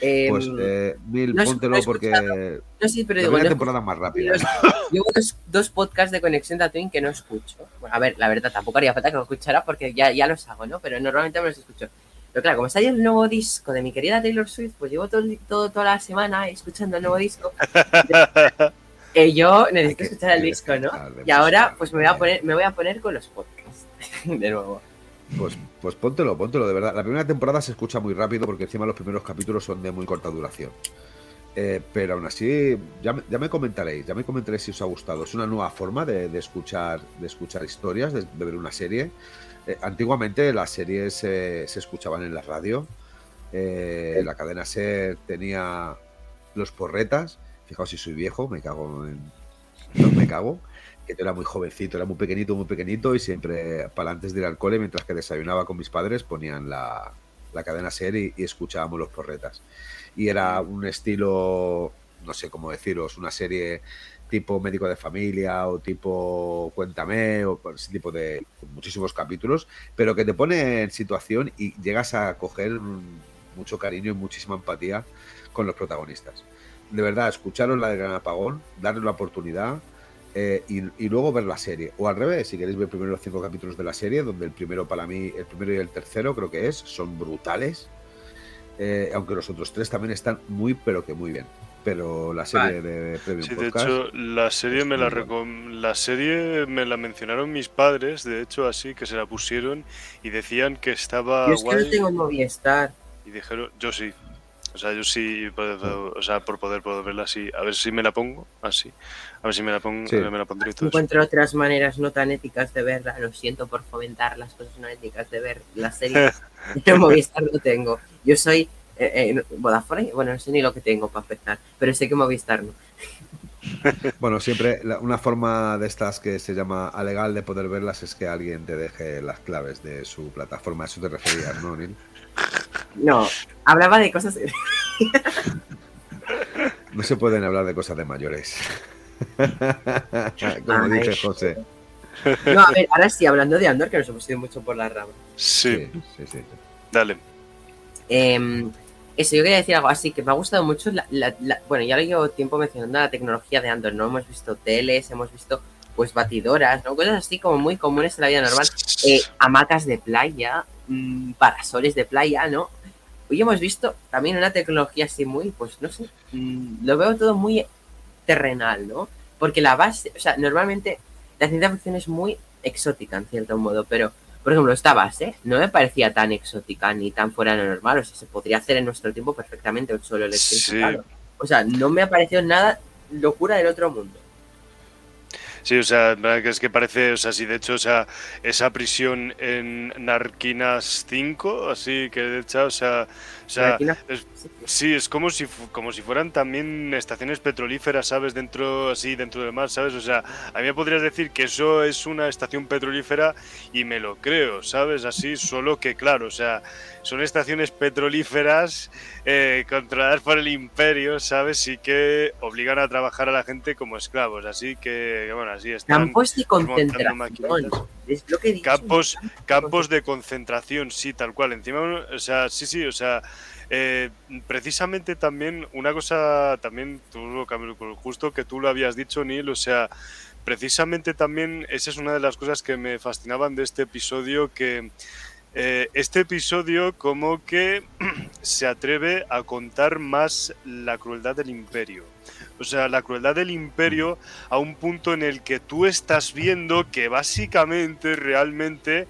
Em, Pues, eh, Mil, no póntelo porque no sé, pero digo, no temporada más rápida. Llevo dos, dos podcasts de Conexión Tatooine que no escucho. Bueno, a ver, la verdad, tampoco haría falta que lo escuchara porque ya, ya los hago, ¿no? Pero normalmente me los escucho. Pero claro, como salió el nuevo disco de mi querida Taylor Swift, pues llevo todo, todo- toda la semana escuchando el nuevo disco. Eh, yo necesito que- escuchar el disco, que ¿no? de Y ahora, pues me voy a poner, me voy a poner con los podcasts. De nuevo. Pues, pues póntelo, póntelo, de verdad. La primera temporada se escucha muy rápido porque encima los primeros capítulos son de muy corta duración. Eh, pero aún así, ya, me- comentaréis, ya me comentaréis si os ha gustado. Es una nueva forma de, escuchar, de escuchar historias, de, ver una serie. Eh, antiguamente las series eh, se escuchaban en la radio. La cadena SER tenía los porretas. Fijaos si soy viejo, me cago en. No me cago. Que yo era muy jovencito, era muy pequeñito, muy pequeñito y siempre para antes de ir al cole, mientras que desayunaba con mis padres, ponían la, la cadena SER y, y escuchábamos los porretas. Y era un estilo, no sé cómo deciros, una serie tipo médico de familia o tipo cuéntame o ese tipo de muchísimos capítulos, pero que te pone en situación y llegas a coger mucho cariño y muchísima empatía con los protagonistas. De verdad, escucharos la de Gran Apagón, darle la oportunidad eh, y, y luego ver la serie. O al revés, si queréis ver primero los cinco capítulos de la serie, donde el primero para mí, el primero y el tercero creo que es, son brutales. Eh, aunque los otros tres también están muy, pero que muy bien. Pero la serie de Premium Sí, de hecho, la serie me la la serie me la mencionaron mis padres, de hecho, así que se la pusieron y decían que estaba Yo es que no tengo Movistar. y dijeron, yo sí. O sea, yo sí, puedo- o sea, por poder puedo verla así. A ver si me la pongo así. A ver si me la pongo, Sí. me la pondré todo eso. Encuentro otras maneras no tan éticas de verla. Lo siento por fomentar las cosas no éticas de ver las series. Pero Movistar no tengo. Yo soy eh, eh, Vodafone. Bueno, no sé ni lo que tengo para empezar. Pero sé que Movistar no. Bueno, siempre la- una forma de estas que se llama alegal de poder verlas es que alguien te deje las claves de su plataforma. A eso te referías, ¿no, Neil? No, hablaba de cosas. No se pueden hablar de cosas de mayores. Como Ay. dice José. No, a ver, ahora sí, hablando de Andor, que nos hemos ido mucho por la rama. Sí, Sí, sí, sí. dale. Eh, eso, yo quería decir algo así, que me ha gustado mucho, la, la- la- bueno, ya lo llevo tiempo mencionando la tecnología de Andor, ¿no? Hemos visto teles, hemos visto pues batidoras, ¿no? Cosas así como muy comunes en la vida normal. Eh, hamacas de playa, mm, parasoles de playa, ¿no? Hoy hemos visto también una tecnología así muy, pues no sé, mm, lo veo todo muy terrenal, ¿no? Porque la base, o sea, normalmente la ciencia ficción es muy exótica en cierto modo, pero por ejemplo, esta base no me parecía tan exótica ni tan fuera de lo normal. O sea, se podría hacer en nuestro tiempo perfectamente un solo electrificado. O sea, no me ha parecido nada locura del otro mundo. Sí, o sea, que es que parece, o sea, sí, de hecho, o sea, esa prisión en Narquinas 5, así que de hecho, o sea, o sea, es- sí, es como si como si fueran también estaciones petrolíferas, ¿sabes? Dentro, así, dentro del mar, ¿sabes? O sea, a mí me podrías decir que eso es una estación petrolífera y me lo creo, ¿sabes? Así, solo que, claro, o sea, son estaciones petrolíferas eh, controladas por el imperio, ¿sabes? Y que obligan a trabajar a la gente como esclavos, así que, bueno, así están. Campos de concentración. maquinitas. Es lo que he dicho. Campos, campos de concentración, sí, tal cual. Encima, o sea, sí, sí, o sea, eh, precisamente también una cosa, también tú, justo que tú lo habías dicho, Neil, o sea, precisamente también esa es una de las cosas que me fascinaban de este episodio, que eh, este episodio como que se atreve a contar más la crueldad del imperio. O sea, la crueldad del imperio a un punto en el que tú estás viendo que básicamente, realmente,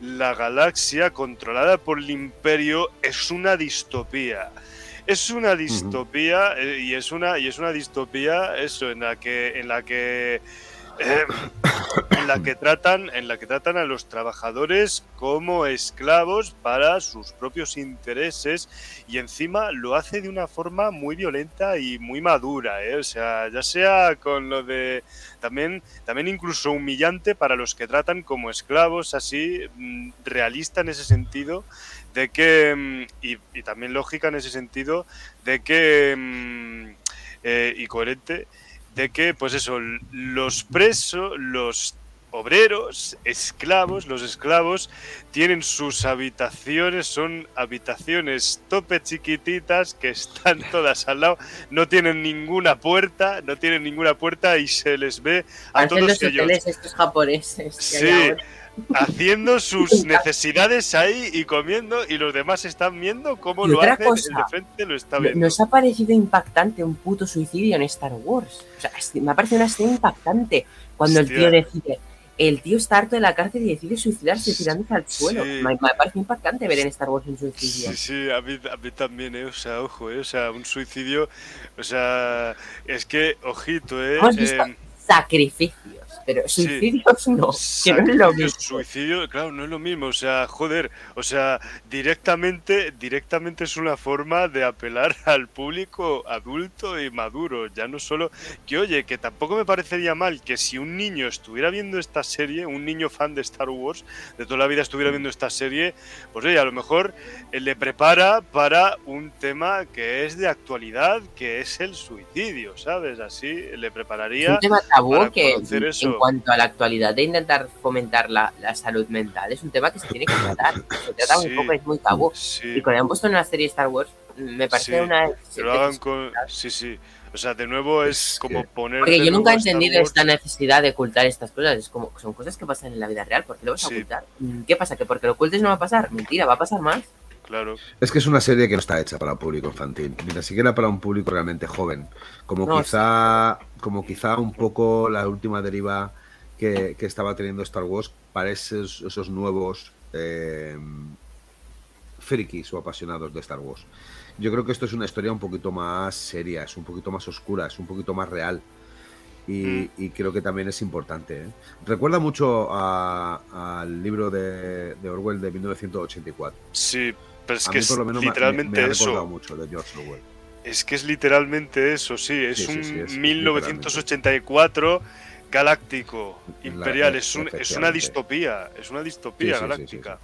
la galaxia controlada por el imperio es una distopía. Es una distopía eh, y es una y es una distopía eso en la que en la que eh, en la que tratan en la que tratan a los trabajadores como esclavos para sus propios intereses y encima lo hace de una forma muy violenta y muy madura ¿eh? o sea ya sea con lo de también también incluso humillante para los que tratan como esclavos así mm, realista en ese sentido de que mm, y, también lógica en ese sentido de que mm, eh, y coherente de que, pues eso, los presos, los obreros, esclavos, los esclavos tienen sus habitaciones, son habitaciones tope chiquititas que están todas al lado, no tienen ninguna puerta, no tienen ninguna puerta y se les ve a Hacen todos los ellos. hoteles estos japoneses. que Sí. Haciendo sus necesidades ahí y comiendo y los demás están viendo cómo Y lo otra hacen, cosa, el de frente lo está viendo. ¿Nos ha parecido impactante un puto suicidio en Star Wars? O sea, es- me ha parecido una escena impactante cuando el tío decide. El tío está harto de la cárcel y decide suicidarse tirándose al suelo. Sí. Me, me parece impactante ver en Star Wars un suicidio. Sí, sí, a mí, a mí también, ¿eh? O sea, ojo, ¿eh? O sea, un suicidio, o sea, es que, ojito, ¿eh? Hemos visto Eh, sacrificios, pero suicidios no, que no es lo mismo. Suicidio, claro, no es lo mismo. O sea, joder, o sea, directamente, directamente es una forma de apelar al público adulto y maduro. Ya no solo que, oye, que tampoco me parecería mal que si un niño estuviera viendo esta serie, un niño fan de Star Wars, de toda la vida estuviera viendo esta serie, pues oye, a lo mejor eh, le prepara para un tema que es de actualidad, que es el suicidio, ¿sabes? Así le Es prepararía. un tema tabú para que, en eso. Cuanto a la actualidad de intentar fomentar la, la salud mental, es un tema que se tiene que tratar. Se trata Sí. un poco, es muy tabú. Sí. Y cuando han puesto en una serie Star Wars, me parece Sí, una. Que lo hagan con. Sí, sí. O sea, de nuevo es como poner. Porque yo nunca he entendido esta necesidad de ocultar estas cosas. Es como, son cosas que pasan en la vida real. ¿Por qué lo vas a ocultar? ¿Qué pasa? ¿Que porque lo ocultes no va a pasar? Mentira, va a pasar más. Claro. Es que es una serie que no está hecha para un público infantil, ni tan siquiera para un público realmente joven. Como No, quizá, como quizá un poco la última deriva que, que estaba teniendo Star Wars para esos, esos nuevos eh, frikis o apasionados de Star Wars. Yo creo que esto es una historia un poquito más seria, es un poquito más oscura, es un poquito más real. Y, y creo que también es importante. ¿eh? Recuerda mucho a- al libro de, de Orwell de 1984. Sí, pero es a que mí es por lo menos me- literalmente me, ha recordado eso. mucho de George Orwell. Es que es literalmente eso, sí. Es Sí, sí, un sí, es 1984 galáctico, imperial. Es, un- es una distopía. Es una distopía Sí, sí, sí, galáctica.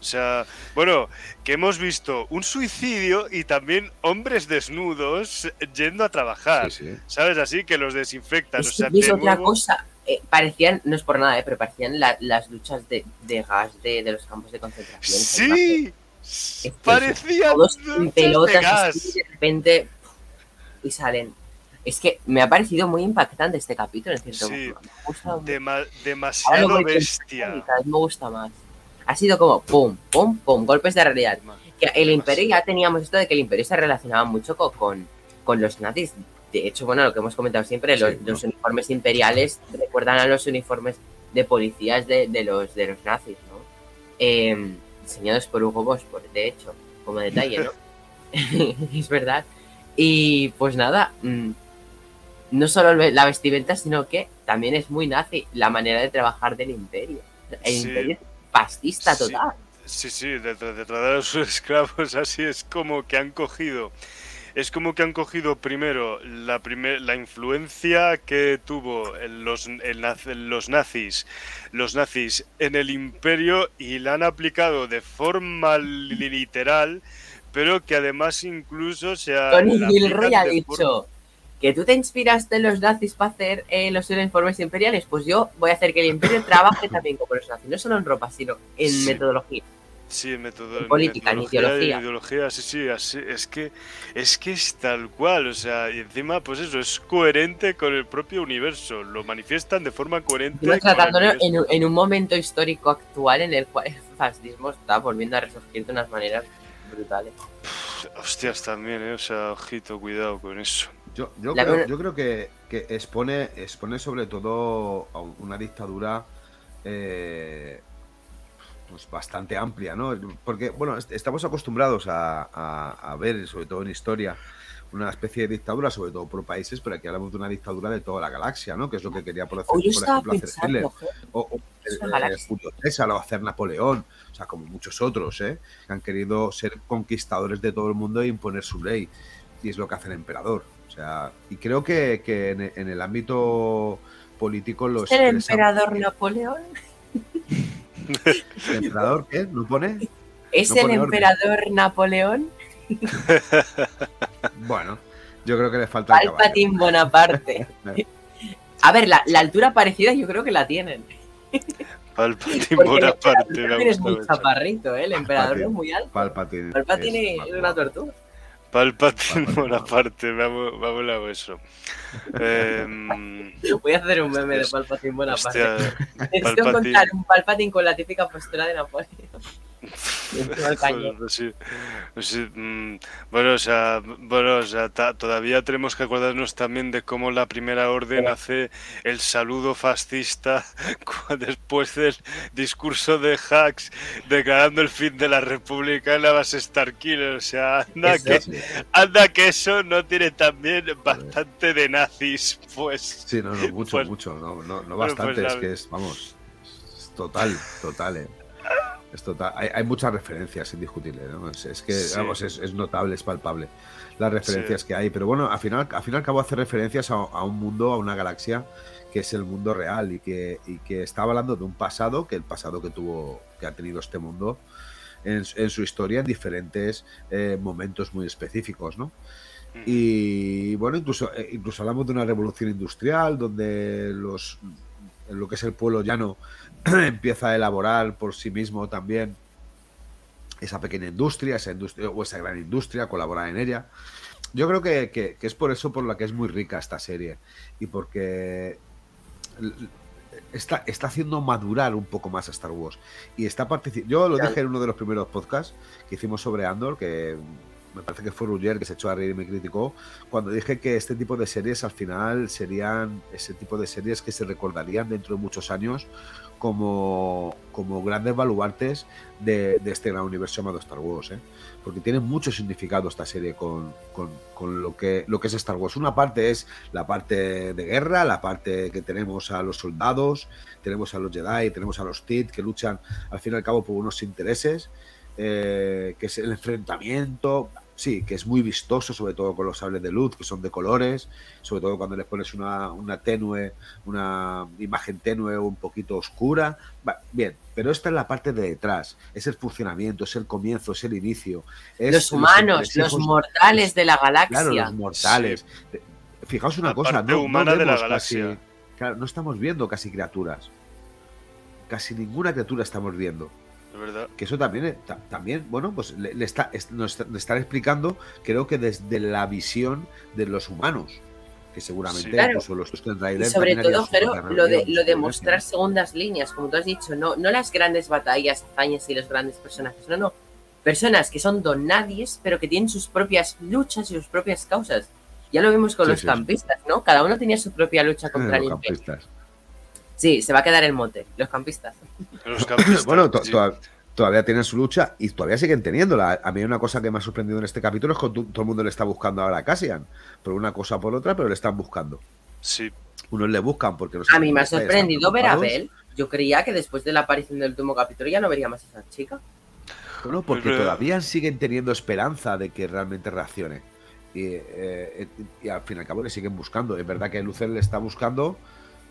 O sea, bueno, que hemos visto un suicidio y también hombres desnudos yendo a trabajar. Sí, sí. ¿Sabes? Así que los desinfectan. O Es sea, que es de otra nuevo- cosa. Eh, parecían, no es por nada, eh, pero parecían la- las luchas de, de gas de, de los campos de concentración. Salvajes. Sí, parecían Todos en de pelotas así, de repente y salen. Es que me ha parecido muy impactante este capítulo, en cierto Sí. modo. Me demasiado pensando bestia. me gusta más. Ha sido como pum, pum, pum, golpes de realidad. Que el imperio ya teníamos esto de que el imperio se relacionaba mucho co- con, con los nazis. De hecho, bueno, lo que hemos comentado siempre, Sí, los, ¿no? los uniformes imperiales recuerdan a los uniformes de policías de, de los, de los nazis, ¿no? Eh, diseñados por Hugo Boss, por, de hecho, como detalle, ¿no? es verdad. Y pues nada, mm, no solo la vestimenta, sino que también es muy nazi la manera de trabajar del imperio. El Sí. imperio es fascista Sí. total. Sí, sí, de, tra- de tratar a sus esclavos así es como que han cogido. Es como que han cogido primero la, primer, la influencia que tuvo los, los nazis, los nazis en el imperio y la han aplicado de forma li- literal, pero que además incluso se ha Tony Gilroy ha dicho forma- que tú te inspiraste en los nazis para hacer eh, los uniformes imperiales. Pues yo voy a hacer que el imperio trabaje también como los nazis, no solo en ropa, sino en Sí. metodología. Sí, en método, En política, en ideología. en ideología, sí, sí, así, es que es que es tal cual, o sea, y encima, pues eso, es coherente con el propio universo, lo manifiestan de forma coherente. Tratándolo en, un- en un momento histórico actual en el cual el fascismo está volviendo a resurgir de unas maneras brutales. Hostias, también, ¿eh? o sea, ojito, cuidado con eso. Yo, yo creo, yo creo que, que expone, expone sobre todo a una dictadura eh, pues bastante amplia, ¿no? Porque, bueno, est- estamos acostumbrados a, a- a ver, sobre todo en historia, una especie de dictadura, sobre todo por países, pero aquí hablamos de una dictadura de toda la galaxia, ¿no? Que es lo que quería por, hacer, por ejemplo hacer Hitler. O, o, eh. Julio César o hacer Napoleón, o sea, como muchos otros, ¿eh? que han querido ser conquistadores de todo el mundo e imponer su ley. Y es lo que hace el emperador. O sea, y creo que, que en, en el ámbito político los. ¿es el emperador Napoleón? ¿El emperador qué? ¿No pone? ¿Es No el pone orden. emperador Napoleón? Bueno, yo creo que le falta. Palpatine Bonaparte. A ver, la, la altura parecida yo creo que la tienen. Palpatine Porque el Bonaparte, emperador es muy chaparrito, ¿eh? El emperador no Palpatine. es muy alto. Palpatine. Palpatine es es una tortuga. Palpatine Bonaparte, me ha, mo- me ha molado eso. Em, Voy a hacer un meme de Palpatine Bonaparte. Necesito Palpatine. encontrar un Palpatine con la típica postura de Napoleón. Pues pues mm, bueno, o sea, bueno, o sea, ta- todavía tenemos que acordarnos también de cómo la primera orden hace el saludo fascista después del discurso de Hacks declarando el fin de la República en la base Starkiller. O sea, anda que, anda que eso no tiene también bastante de nazis, pues. sí, no, no, mucho, Pues- mucho. No, no, no Bueno, bastante, pues es que es, vamos, es total, total, eh. Es total. Hay, hay muchas referencias indiscutibles, ¿no? Es, es que, Sí. vamos, es, es notable, es palpable las referencias que hay. Pero bueno, al final, al fin y al cabo hace referencias a, a un mundo, a una galaxia que es el mundo real y que, y que está hablando de un pasado, que el pasado que tuvo, que ha tenido este mundo en, su- en su historia en diferentes eh, momentos muy específicos, ¿no? Y bueno, incluso, eh, incluso hablamos de una revolución industrial donde los lo que es el pueblo llano empieza a elaborar por sí mismo también esa pequeña industria, esa industria o esa gran industria, colaborar en ella. Yo creo que, que- que es por eso por la que es muy rica esta serie y porque está, está haciendo madurar un poco más a Star Wars y está participando. Yo lo Ya. dije en uno de los primeros podcasts que hicimos sobre Andor, que me parece que fue Ruggier que se echó a reír y me criticó, cuando dije que este tipo de series al final serían ese tipo de series que se recordarían dentro de muchos años como, como grandes baluartes de, de este gran universo llamado Star Wars, ¿eh? porque tiene mucho significado esta serie con, con- con lo, que, lo que es Star Wars. Una parte es la parte de guerra, la parte que tenemos a los soldados, tenemos a los Jedi, tenemos a los Sith que luchan al fin y al cabo por unos intereses, eh, que es el enfrentamiento, sí, que es muy vistoso, sobre todo con los sables de luz, que son de colores, sobre todo cuando les pones una, una tenue, una imagen tenue o un poquito oscura. Va, bien, pero esta es la parte de detrás, es el funcionamiento, es el comienzo, es el inicio. es Los humanos, los mortales de la galaxia. Claro, los mortales. Fijaos una La cosa, parte no, no humana de la vemos galaxia. casi- claro, no estamos viendo casi criaturas. Casi ninguna criatura estamos viendo. Verdad. Que eso también, eh, ta- también bueno, pues le, le está, es- nos está- le están explicando, creo que desde la visión de los humanos. Que seguramente Sí. Claro. incluso los Tusken Y Raiders sobre todo, pero lo de, lo de mostrar segundas líneas, como tú has dicho, no, no las grandes batallas, hazañas y los grandes personajes, no, no. Personas que son donadies, pero que tienen sus propias luchas y sus propias causas. Ya lo vimos con Sí, los sí, sí. campistas, ¿no? Cada uno tenía su propia lucha contra el Los imperio. campistas. Sí, se va a quedar el mote, los campistas. Los campistas, Bueno, to- sí. toda- todavía tienen su lucha y todavía siguen teniéndola. A mí una cosa que me ha sorprendido en este capítulo es que to- todo el mundo le está buscando ahora a Cassian. Por una cosa o por otra, pero le están buscando. Sí, Unos le buscan porque no A mí me ha sorprendido ver a. Bel. Yo creía que después de la aparición del último capítulo ya no veríamos a esa chica. Bueno, porque Pero- todavía siguen teniendo esperanza de que realmente reaccione. Y, eh, y al fin y al cabo le siguen buscando. Es verdad que Lucen le está buscando,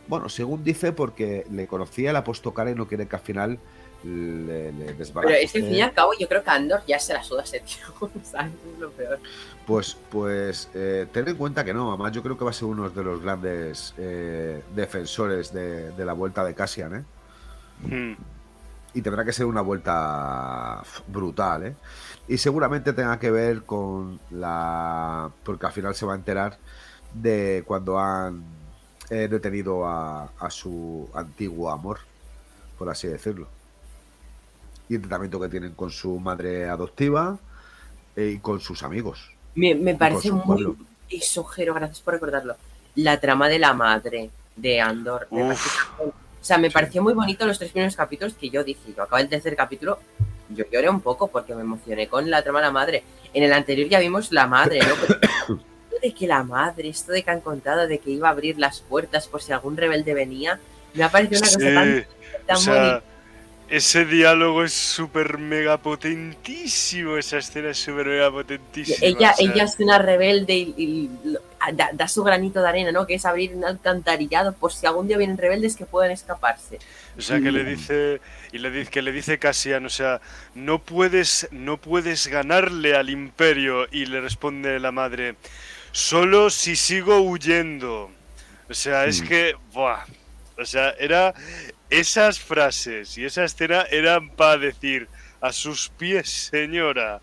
bueno, según dice, porque le conocía, le ha puesto cara y no quiere que al final le, le Pero es que al fin y al cabo yo creo que Andor ya se la suda a ese tío. ¿sabes? Es lo peor. Pues, pues eh, ten en cuenta que no, además yo creo que va a ser uno de los grandes eh, defensores de, de la vuelta de Cassian, ¿eh? Mm. y tendrá que ser una vuelta brutal, ¿eh? Y seguramente tenga que ver con la... porque al final se va a enterar de cuando han eh, detenido a, a su antiguo amor, por así decirlo. Y el tratamiento que tienen con su madre adoptiva eh, y con sus amigos. Me, me parece muy pueblo. lisojero, gracias por recordarlo. La trama de la madre de Andor. me parece- o sea, me pareció muy bonito los tres primeros capítulos que yo dije, yo acabé el tercer capítulo, yo lloré un poco porque me emocioné con la trama de la madre. En el anterior ya vimos la madre, ¿no? De que la madre, esto de que han contado de que iba a abrir las puertas por si algún rebelde venía, me ha parecido una cosa tan, tan o sea, bonita. ese diálogo es súper mega potentísimo. Esa escena es súper mega potentísima. Ella, o sea, ella es una rebelde y, y lo- da, da su granito de arena, ¿no? Que es abrir un alcantarillado por si algún día vienen rebeldes que puedan escaparse. O sea, que le Mm. dice y le dice que le dice Cassian, o sea, no puedes no puedes ganarle al imperio y le responde la madre, solo si sigo huyendo. O sea, es Mm. que buah, o sea, era esas frases y esa escena eran para decir a sus pies, señora,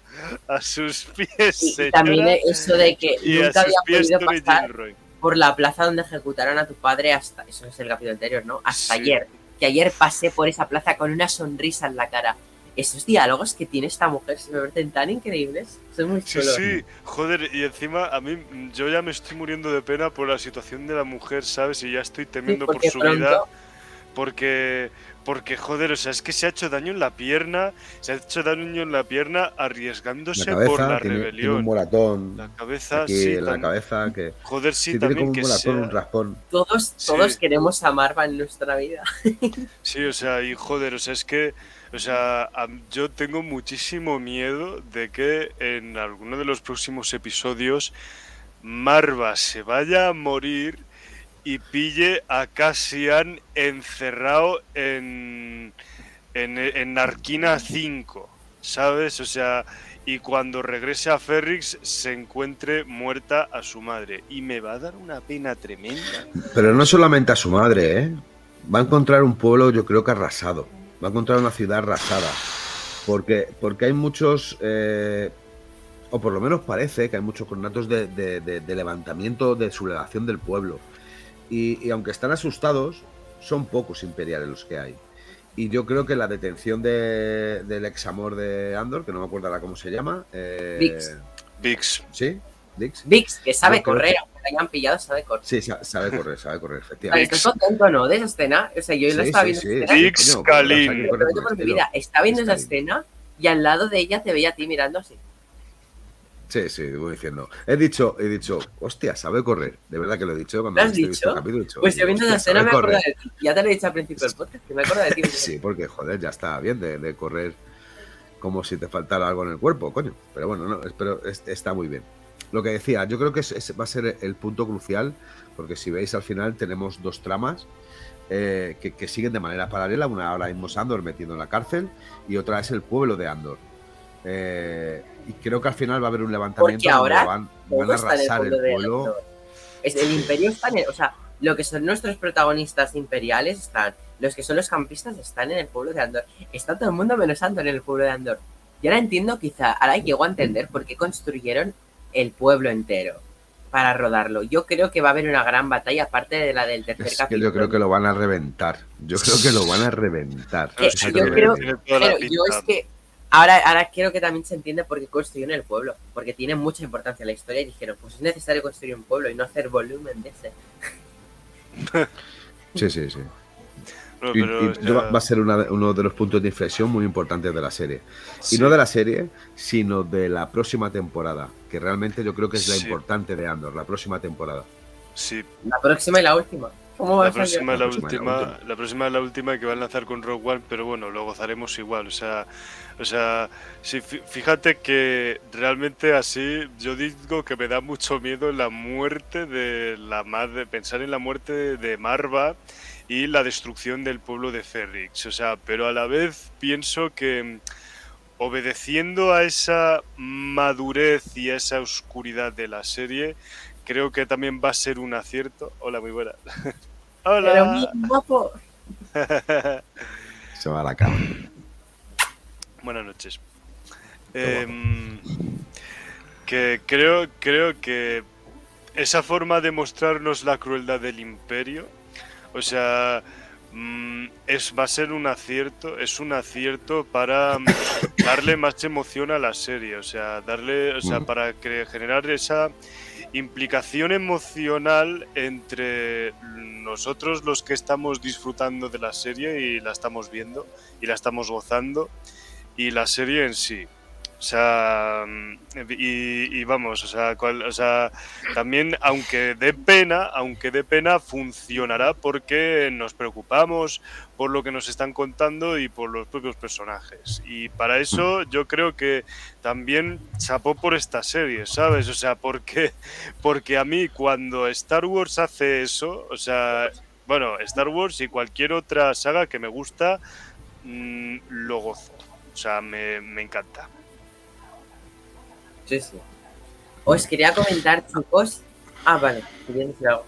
a sus pies, Y, y señora. también eso de que y a nunca sus había pies podido Tony pasar por la plaza donde ejecutaron a tu padre hasta, eso es el capítulo anterior, ¿no? Hasta Sí. ayer. Que ayer pasé por esa plaza con una sonrisa en la cara. Esos diálogos que tiene esta mujer se me parecen tan increíbles. Son muy Sí, chulos. sí, joder, y encima a mí yo ya me estoy muriendo de pena por la situación de la mujer, ¿sabes? Y ya estoy Sí, temiendo por su pronto- vida, porque, porque joder, o sea, es que se ha hecho daño en la pierna, se ha hecho daño en la pierna La arriesgándose cabeza por la tiene, tiene un rebelión. moratón La cabeza, aquí sí, en la cabeza que joder, sí, sí, tiene también como un que moratón, sea- un raspón. Todos, Sí. todos queremos a Marva en nuestra vida. Sí, o sea, y joder, o sea, es que, o sea, yo tengo muchísimo miedo de que en alguno de los próximos episodios Marva se vaya a morir y pille a Cassian encerrado en, en, en Narquina 5, ¿sabes? O sea, y cuando regrese a Ferrix se encuentre muerta a su madre. Y me va a dar una pena tremenda. Pero no solamente a su madre, ¿eh? Va a encontrar un pueblo, yo creo que arrasado. Va a encontrar una ciudad arrasada. Porque, porque hay muchos, eh, o por lo menos parece que hay muchos conatos de, de- de- de levantamiento, de sublevación del pueblo. Y, y aunque están asustados, son pocos imperiales los que hay. Y yo creo que la detención de- del ex amor de Andor, que no me acuerdo ahora cómo se llama. eh, Vix. Vix. ¿Sí? ¿Dix? Vix, que sabe correr, que- hayan pillado, sabe correr. Sí, sa- sabe correr, sabe correr, efectivamente. ¿Estás contento no de esa escena? O sea, yo la estaba sí, viendo por mi vida. Estaba viendo esa escena y al lado de ella te veía a ti mirando así. Sí, sí, voy diciendo. He dicho, he dicho, hostia, sabe correr. De verdad que lo he dicho cuando ¿Lo has he visto dicho? el capítulo. he dicho, Pues yo viendo esa hostia, escena me acuerdo de ti. Ya te lo he dicho al principio del podcast, que me acuerdo de ti. Sí, porque joder, ya está bien de, de correr como si te faltara algo en el cuerpo, coño. Pero bueno, no, pero es- está muy bien. Lo que decía, yo creo que es- es- va a ser el punto crucial, porque si veis al final tenemos dos tramas eh, que, que siguen de manera paralela. Una ahora mismo es Andor metido en la cárcel y otra es el pueblo de Andor. Eh, y creo que al final va a haber un levantamiento Porque ahora van, a el arrasar el pueblo. Andor. Es, el imperio está en el, o sea, lo que son nuestros protagonistas imperiales están, los que son los campistas están en el pueblo de Andor. Está todo el mundo menos Andor en el pueblo de Andor. Y ahora entiendo quizá, ahora llego a entender por qué construyeron el pueblo entero para rodarlo. Yo creo que va a haber una gran batalla aparte de la del tercer Es que capítulo. yo creo que lo van a reventar. Yo creo que lo van a reventar. Yo creo Pero yo es que ahora, ahora quiero que también se entienda por qué construyeron el pueblo, porque tiene mucha importancia la historia y dijeron, pues es necesario construir un pueblo y no hacer volumen de ese. Sí, sí, sí. Y, pero, y sea, va a ser una uno de los puntos de inflexión muy importantes de la serie. sí. Y no de la serie, sino de la próxima temporada, que realmente yo creo que es la Sí. importante de Andor, la próxima temporada. Sí, La próxima y la última. ¿Cómo va la próxima la La próxima es la última, última. la próxima es la última que van a lanzar con Rogue One, pero bueno, lo gozaremos igual. O sea, o sea, sí, fí- fíjate que realmente así yo digo que me da mucho miedo la muerte de la madre, pensar en la muerte de Marva y la destrucción del pueblo de Ferrix. O sea, pero a la vez pienso que mm, obedeciendo a esa madurez y a esa oscuridad de la serie, creo que también va a ser un acierto. Hola, muy buena. Pero Hola. mi guapo. Se va a la cama. Buenas noches. Em, que creo, creo que esa forma de mostrarnos la crueldad del imperio, o sea, mm, es, va a ser un acierto, es un acierto para mm, darle más emoción a la serie, o sea, darle, o sea, para generar esa implicación emocional entre nosotros los que estamos disfrutando de la serie y la estamos viendo y la estamos gozando y la serie en sí. O sea, mm, y, vamos, o sea, cual- o sea, también aunque dé pena, aunque dé pena, funcionará porque nos preocupamos por lo que nos están contando y por los propios personajes. Y para eso yo creo que también chapó por esta serie, ¿sabes? O sea, porque, porque a mí cuando Star Wars hace eso, o sea, bueno, Star Wars y cualquier otra saga que me gusta, mm, lo gozo. O sea, me, me encanta. Sí, sí. Os quería comentar, chicos. Ah, vale. Quería decir algo.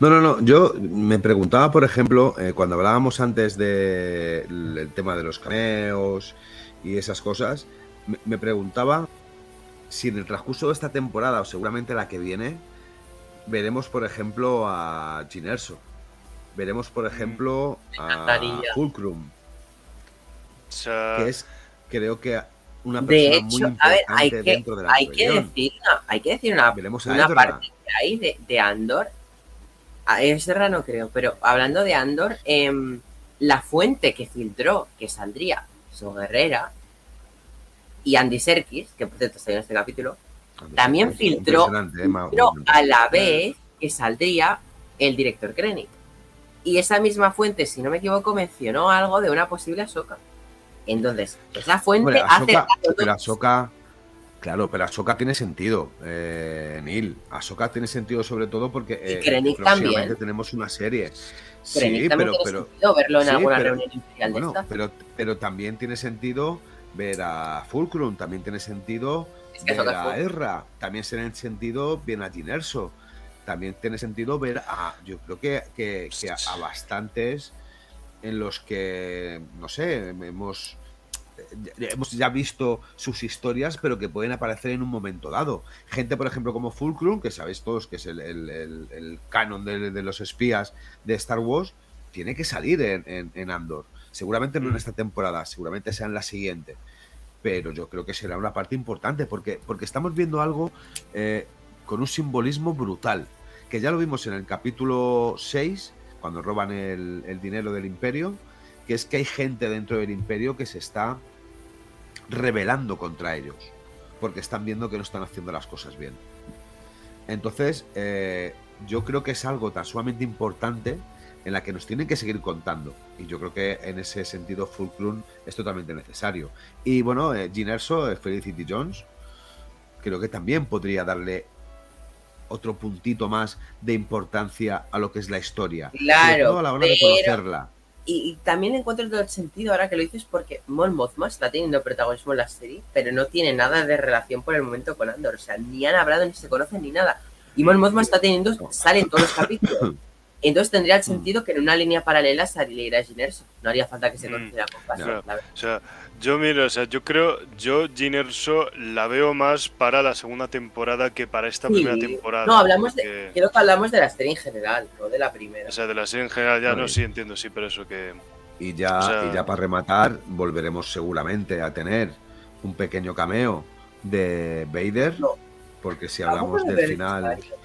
No, no, no. Yo me preguntaba, por ejemplo, eh, cuando hablábamos antes del el tema de los cameos y esas cosas, me, me preguntaba si en el transcurso de esta temporada, o seguramente la que viene, veremos, por ejemplo, a Jyn Erso. Veremos, por ejemplo, a. Fulcrum, que es, creo que, una De persona muy hecho, a importante ver, hay que, dentro de la hay que decir una, hay que decir una, a una parte que hay de, de Andor. A Ezra no creo, pero hablando de Andor, em, la fuente que filtró que saldría su guerrera y Andy Serkis, que por cierto está en este capítulo, también filtró, eh, filtró a la vez que saldría el director Krennic. Y esa misma fuente, si no me equivoco, mencionó algo de una posible Ahsoka. Entonces, esa fuente hace Ahsoka- pero Ahsoka, claro, pero Ahsoka tiene sentido, eh, Neil. Ahsoka tiene sentido sobre todo porque eh, próximamente tenemos una serie. Krennic Sí, pero, pero, verlo en sí, alguna pero- reunión imperial bueno, de pero, pero también tiene sentido ver a Fulcrum, también tiene sentido Es que ver a Ezra, también tiene sentido ver a Jyn Erso, también tiene sentido ver a, yo creo que, que, que a, a bastantes en los que, no sé, hemos, hemos ya visto sus historias, pero que pueden aparecer en un momento dado. Gente, por ejemplo, como Fulcrum, que sabéis todos que es el, el- el- el canon de, de los espías de Star Wars, tiene que salir en, en- en Andor. Seguramente no en esta temporada, seguramente sea en la siguiente. Pero yo creo que será una parte importante, porque, porque estamos viendo algo eh, con un simbolismo brutal. Que ya lo vimos en el capítulo 6, cuando roban el, el dinero del imperio, que es que hay gente dentro del imperio que se está rebelando contra ellos, porque están viendo que no están haciendo las cosas bien. Entonces, eh, yo creo que es algo tan sumamente importante en la que nos tienen que seguir contando. Y yo creo que en ese sentido Fulcrum es totalmente necesario. Y bueno, eh, Jyn Erso, eh, Felicity Jones, creo que también podría darle otro puntito más de importancia a lo que es la historia. Claro, Sobre todo a la hora de conocerla. Y, también encuentro todo el sentido ahora que lo dices porque Mon Mothma está teniendo protagonismo en la serie, pero no tiene nada de relación por el momento con Andor. O sea, ni han hablado, ni se conocen, ni nada. Y Mon Mothma está teniendo, sale en todos los capítulos. Entonces tendría el sentido que en una línea paralela saliera Jyn Erso. No haría falta que se Mm, conociera con paso, la verdad. O sea, yo miro, o sea, yo creo, yo Jyn Erso la veo más para la segunda temporada que para esta Sí. primera temporada. No, hablamos de, creo que hablamos de la serie en general, no de la primera. O sea, de la serie en general ya no, sí entiendo, sí, pero eso que... Y ya, O sea- y ya para rematar, volveremos seguramente a tener un pequeño cameo de Vader. No. Porque si hablamos del final. necesario.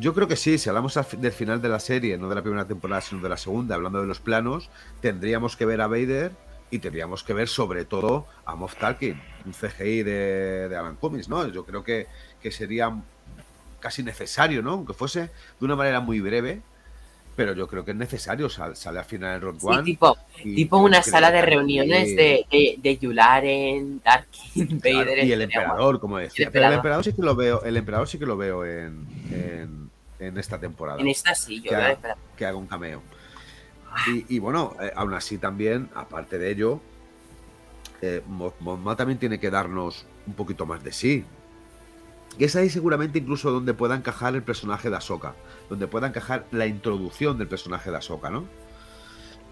Yo creo que sí, si hablamos del final de la serie, no de la primera temporada, sino de la segunda, hablando de los planos, tendríamos que ver a Vader y tendríamos que ver sobre todo a Moff Tarkin, un CGI de, de Alan Cummings, ¿no? Yo creo que, que sería casi necesario, ¿no? Aunque fuese de una manera muy breve, pero yo creo que es necesario, sal- sale al final en Rogue Sí, One. tipo, y tipo una sala de reuniones de, de, de Yularen, Tarkin, Claro, Vader. y el emperador, como decía. El Pero el emperador. emperador sí que lo veo, el emperador sí que lo veo en, en, en esta temporada. En esta sí, yo Que haga- esperar. que haga un cameo. Y, y bueno, eh, aún así también, aparte de ello, eh, también tiene que darnos un poquito más de sí. Y es ahí seguramente incluso donde pueda encajar el personaje de Ahsoka, donde pueda encajar la introducción del personaje de Ahsoka, ¿no?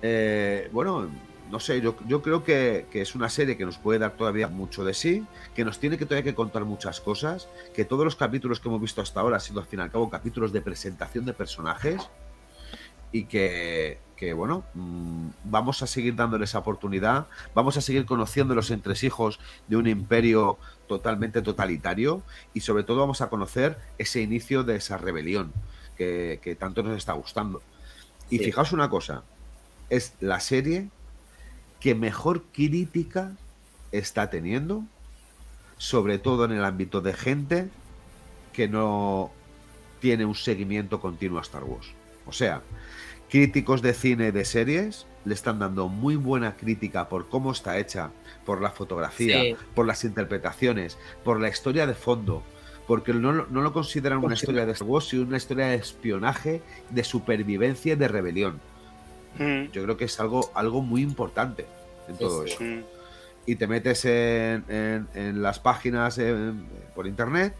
Eh, bueno, no sé, yo, yo creo que, que es una serie que nos puede dar todavía mucho de sí, que nos tiene que todavía que contar muchas cosas, que todos los capítulos que hemos visto hasta ahora han sido al fin y al cabo capítulos de presentación de personajes y que, que, bueno, mm, vamos a seguir dándole esa oportunidad, vamos a seguir conociendo los entresijos de un imperio totalmente totalitario y sobre todo vamos a conocer ese inicio de esa rebelión que, que tanto nos está gustando. Y Sí. fijaos una cosa, es la serie que mejor crítica está teniendo, sobre todo en el ámbito de gente que no tiene un seguimiento continuo a Star Wars. O sea, críticos de cine y de series le están dando muy buena crítica por cómo está hecha, por la fotografía, Sí. por las interpretaciones, por la historia de fondo. Porque no, no lo consideran una historia de Star Wars, sino una historia de espionaje, de supervivencia y de rebelión. Mm, Yo creo que es algo, algo muy importante en Sí, todo sí. eso. mm. Y te metes en, en- en las páginas por internet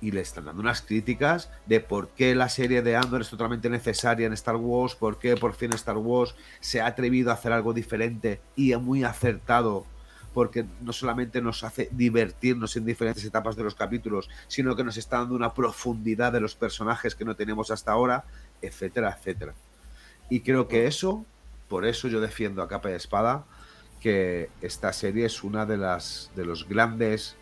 y le están dando unas críticas de por qué la serie de Andor es totalmente necesaria en Star Wars, por qué por fin Star Wars se ha atrevido a hacer algo diferente y muy acertado, porque no solamente nos hace divertirnos en diferentes etapas de los capítulos, sino que nos está dando una profundidad de los personajes que no tenemos hasta ahora, etcétera, etcétera. Y creo que eso, por eso yo defiendo a capa y espada que esta serie es una de las de los grandes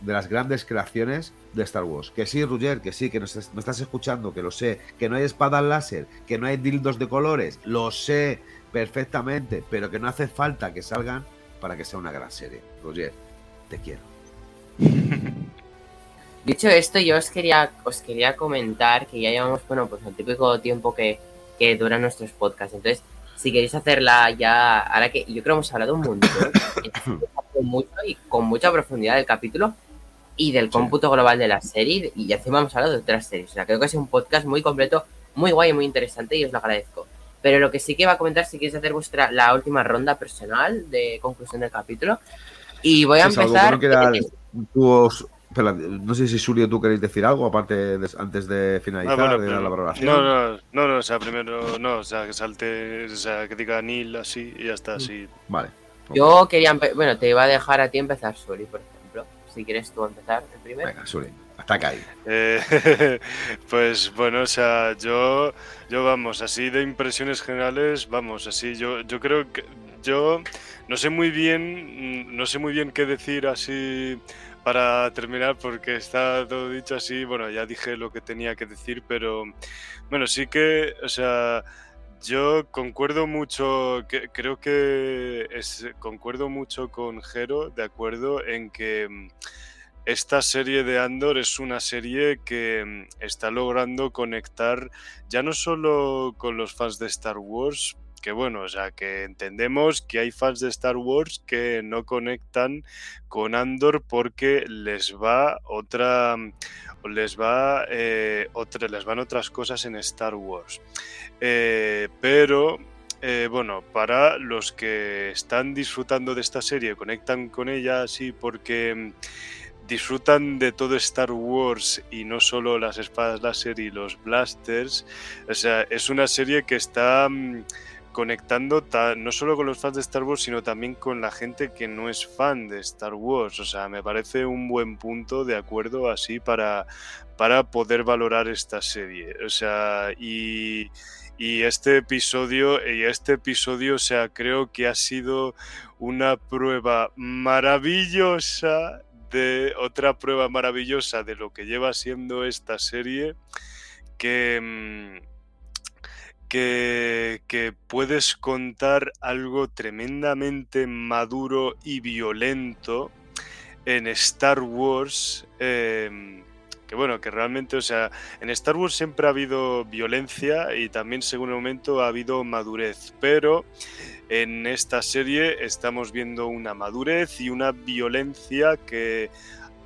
de las grandes creaciones de Star Wars. Que sí, Roger, que sí, que nos, me estás escuchando, que lo sé, que no hay espadas láser, que no hay dildos de colores, lo sé perfectamente, pero que no hace falta que salgan para que sea una gran serie. Roger, te quiero. Dicho esto, yo os quería, os quería comentar que ya llevamos, bueno, pues el típico tiempo que, que duran nuestros podcasts. Entonces, si queréis hacerla ya, ahora que yo creo que hemos hablado un montón, mucho y con mucha profundidad del capítulo y del cómputo global de la serie, y encima hemos hablado de otras series. O sea, creo que es un podcast muy completo, muy guay y muy interesante, y os lo agradezco. Pero lo que sí que va a comentar, si queréis hacer vuestra la última ronda personal de conclusión del capítulo. Y voy a Sí, salvo que empezar. no os- espera, no sé si Suri o tú queréis decir algo aparte de- antes de finalizar Ah, bueno, de pero- la valoración. no, no, no, no, o sea, primero, no, o sea, que salte, o sea, que diga Neil así y ya está, así. Vale. Yo quería, bueno, te iba a dejar a ti empezar, Suri, por ejemplo. Si quieres tú empezar el primero. Venga, Suri, ataca ahí. Eh, pues bueno, o sea, yo, yo vamos, así de impresiones generales, vamos, así, yo, yo creo que yo no sé muy bien, mm, no sé muy bien qué decir así para terminar porque está todo dicho así, bueno, ya dije lo que tenía que decir, pero bueno, sí que, o sea, yo concuerdo mucho, creo que concuerdo mucho con Jero, de acuerdo, en que mm, esta serie de Andor es una serie que mm, está logrando conectar ya no solo con los fans de Star Wars, que bueno, o sea, que entendemos que hay fans de Star Wars que no conectan con Andor porque les va otra, o les va eh, les van otras cosas en Star Wars. Eh, pero eh, bueno, para los que están disfrutando de esta serie, conectan con ella así porque mm, disfrutan de todo Star Wars y no solo las espadas láser y los blasters. O sea, es una serie que está mm, conectando ta- no solo con los fans de Star Wars, sino también con la gente que no es fan de Star Wars. O sea, me parece un buen punto de acuerdo así para, para poder valorar esta serie. O sea, y, y este episodio, y este episodio, o sea, creo que ha sido una prueba maravillosa de otra prueba maravillosa de lo que lleva siendo esta serie que mm, que, puedes contar algo tremendamente maduro y violento en Star Wars em, que bueno, que realmente, o sea, en Star Wars siempre ha habido violencia y también según el momento ha habido madurez, pero en esta serie estamos viendo una madurez y una violencia que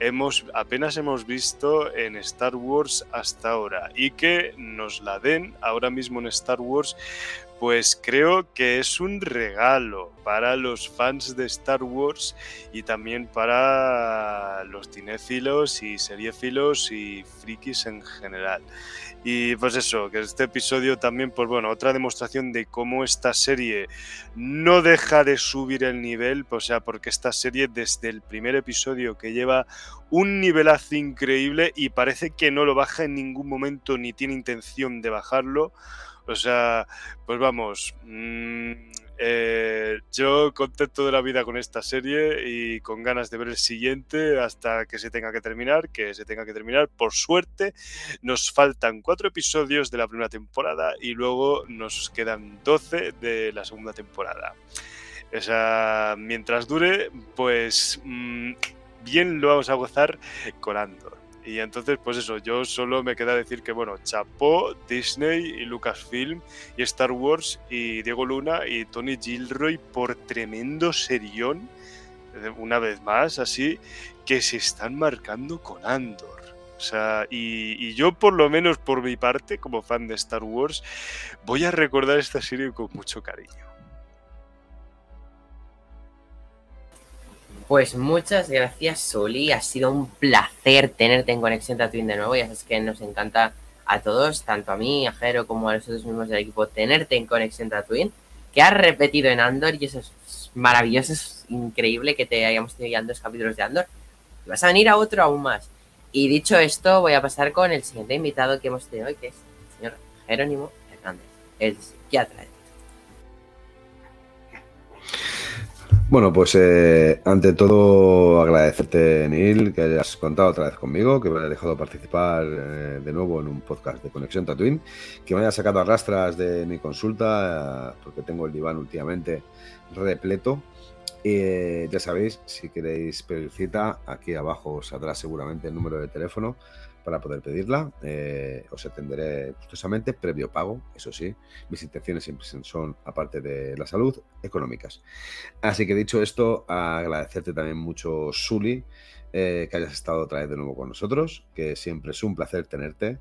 hemos apenas hemos visto en Star Wars hasta ahora y que nos la den ahora mismo en Star Wars pues creo que es un regalo para los fans de Star Wars y también para los cinéfilos y seriéfilos y frikis en general. Y pues eso, que este episodio también, pues bueno, otra demostración de cómo esta serie no deja de subir el nivel, o sea, porque esta serie desde el primer episodio que lleva un nivelazo increíble y parece que no lo baja en ningún momento ni tiene intención de bajarlo. O sea, pues vamos, mm, eh, yo contento de la vida con esta serie y con ganas de ver el siguiente hasta que se tenga que terminar, que se tenga que terminar. Por suerte, nos faltan cuatro episodios de la primera temporada y luego nos quedan 12 de la segunda temporada. O sea, mientras dure, pues mm, bien lo vamos a gozar con Andor. Y entonces, pues eso, yo solo me queda decir que, bueno, chapó Disney y Lucasfilm y Star Wars y Diego Luna y Tony Gilroy por tremendo serión, una vez más, así, que se están marcando con Andor. O sea, y, y, yo por lo menos por mi parte, como fan de Star Wars, voy a recordar esta serie con mucho cariño. Pues muchas gracias, Soli. Ha sido un placer tenerte en Conexión Tatooine de nuevo. Ya sabes que nos encanta a todos, tanto a mí, a Jero, como a los otros miembros del equipo, tenerte en Conexión Tatooine, que has repetido en Andor y eso es maravilloso, es increíble que te hayamos tenido ya en dos capítulos de Andor. Y vas a venir a otro aún más. Y dicho esto, voy a pasar con el siguiente invitado que hemos tenido hoy, que es el señor Jerónimo Hernández, el psiquiatra. Bueno, pues eh, ante todo agradecerte, Neil, que hayas contado otra vez conmigo, que me hayas dejado participar eh, de nuevo en un podcast de Conexión Tatooine, que me hayas sacado a rastras de mi consulta, eh, porque tengo el diván últimamente repleto. Y ya sabéis, si queréis pedir cita, aquí abajo os saldrá seguramente el número de teléfono para poder pedirla. Eh, os atenderé gustosamente, previo pago, eso sí. Mis intenciones siempre son, aparte de la salud, económicas. Así que dicho esto, agradecerte también mucho, Suli, eh, que hayas estado otra vez de nuevo con nosotros, que siempre es un placer tenerte,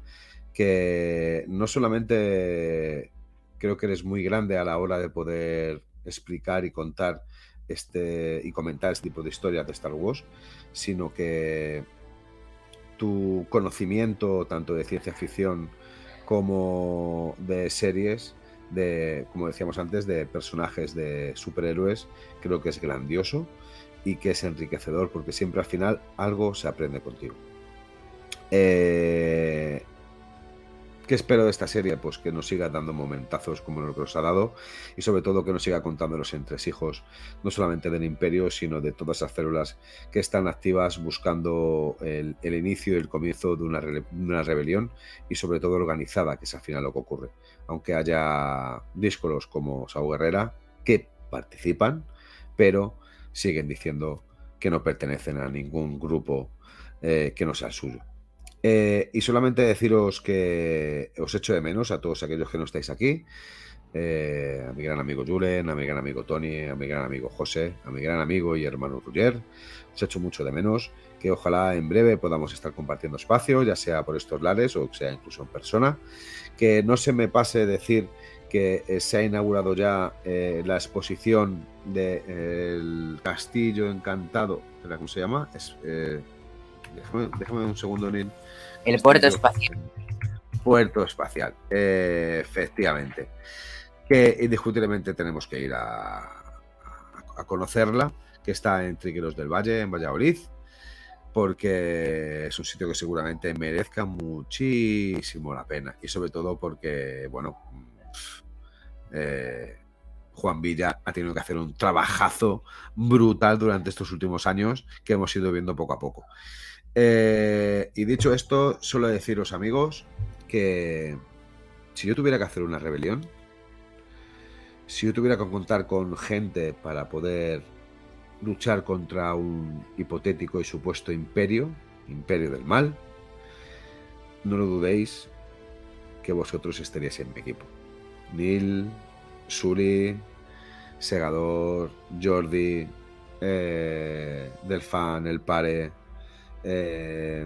que no solamente creo que eres muy grande a la hora de poder explicar y contar este y comentar este tipo de historias de Star Wars, sino que tu conocimiento tanto de ciencia ficción como de series, de, como decíamos antes, de personajes de superhéroes, creo que es grandioso y que es enriquecedor porque siempre al final algo se aprende contigo. Eh, ¿Qué espero de esta serie? Pues que nos siga dando momentazos como lo que nos ha dado y sobre todo que nos siga contando los entresijos, no solamente del imperio, sino de todas esas células que están activas buscando el, inicio y el comienzo de una, una, rebelión y sobre todo organizada, que es al final lo que ocurre. Aunque haya díscolos como Sao Guerrera que participan, pero siguen diciendo que no pertenecen a ningún grupo eh, que no sea el suyo. Eh, y solamente deciros que os echo de menos a todos aquellos que no estáis aquí. Eh, a mi gran amigo Julen, a mi gran amigo Tony, a mi gran amigo José, a mi gran amigo y hermano Ruger. Os echo mucho de menos. Que ojalá en breve podamos estar compartiendo espacio, ya sea por estos lares o sea incluso en persona. Que no se me pase decir que eh, se ha inaugurado ya eh, la exposición del de, Castillo Encantado. ¿Cómo se llama? Es, déjame, déjame, un segundo, Neil. El puerto espacial. Puerto espacial, eh, efectivamente. Que indiscutiblemente tenemos que ir a, a, conocerla, que está en Trigueros del Valle, en Valladolid, porque es un sitio que seguramente merezca muchísimo la pena. Y sobre todo porque, bueno, eh, Juan Villa ha tenido que hacer un trabajazo brutal durante estos últimos años que hemos ido viendo poco a poco. Eh, y dicho esto, solo deciros, amigos, que si yo tuviera que hacer una rebelión, si yo tuviera que contar con gente para poder luchar contra un hipotético y supuesto imperio, imperio del mal, no lo dudéis que vosotros estaríais en mi equipo. Neil, Suri, Segador, Jordi, eh, Delfan, El Pare, eh,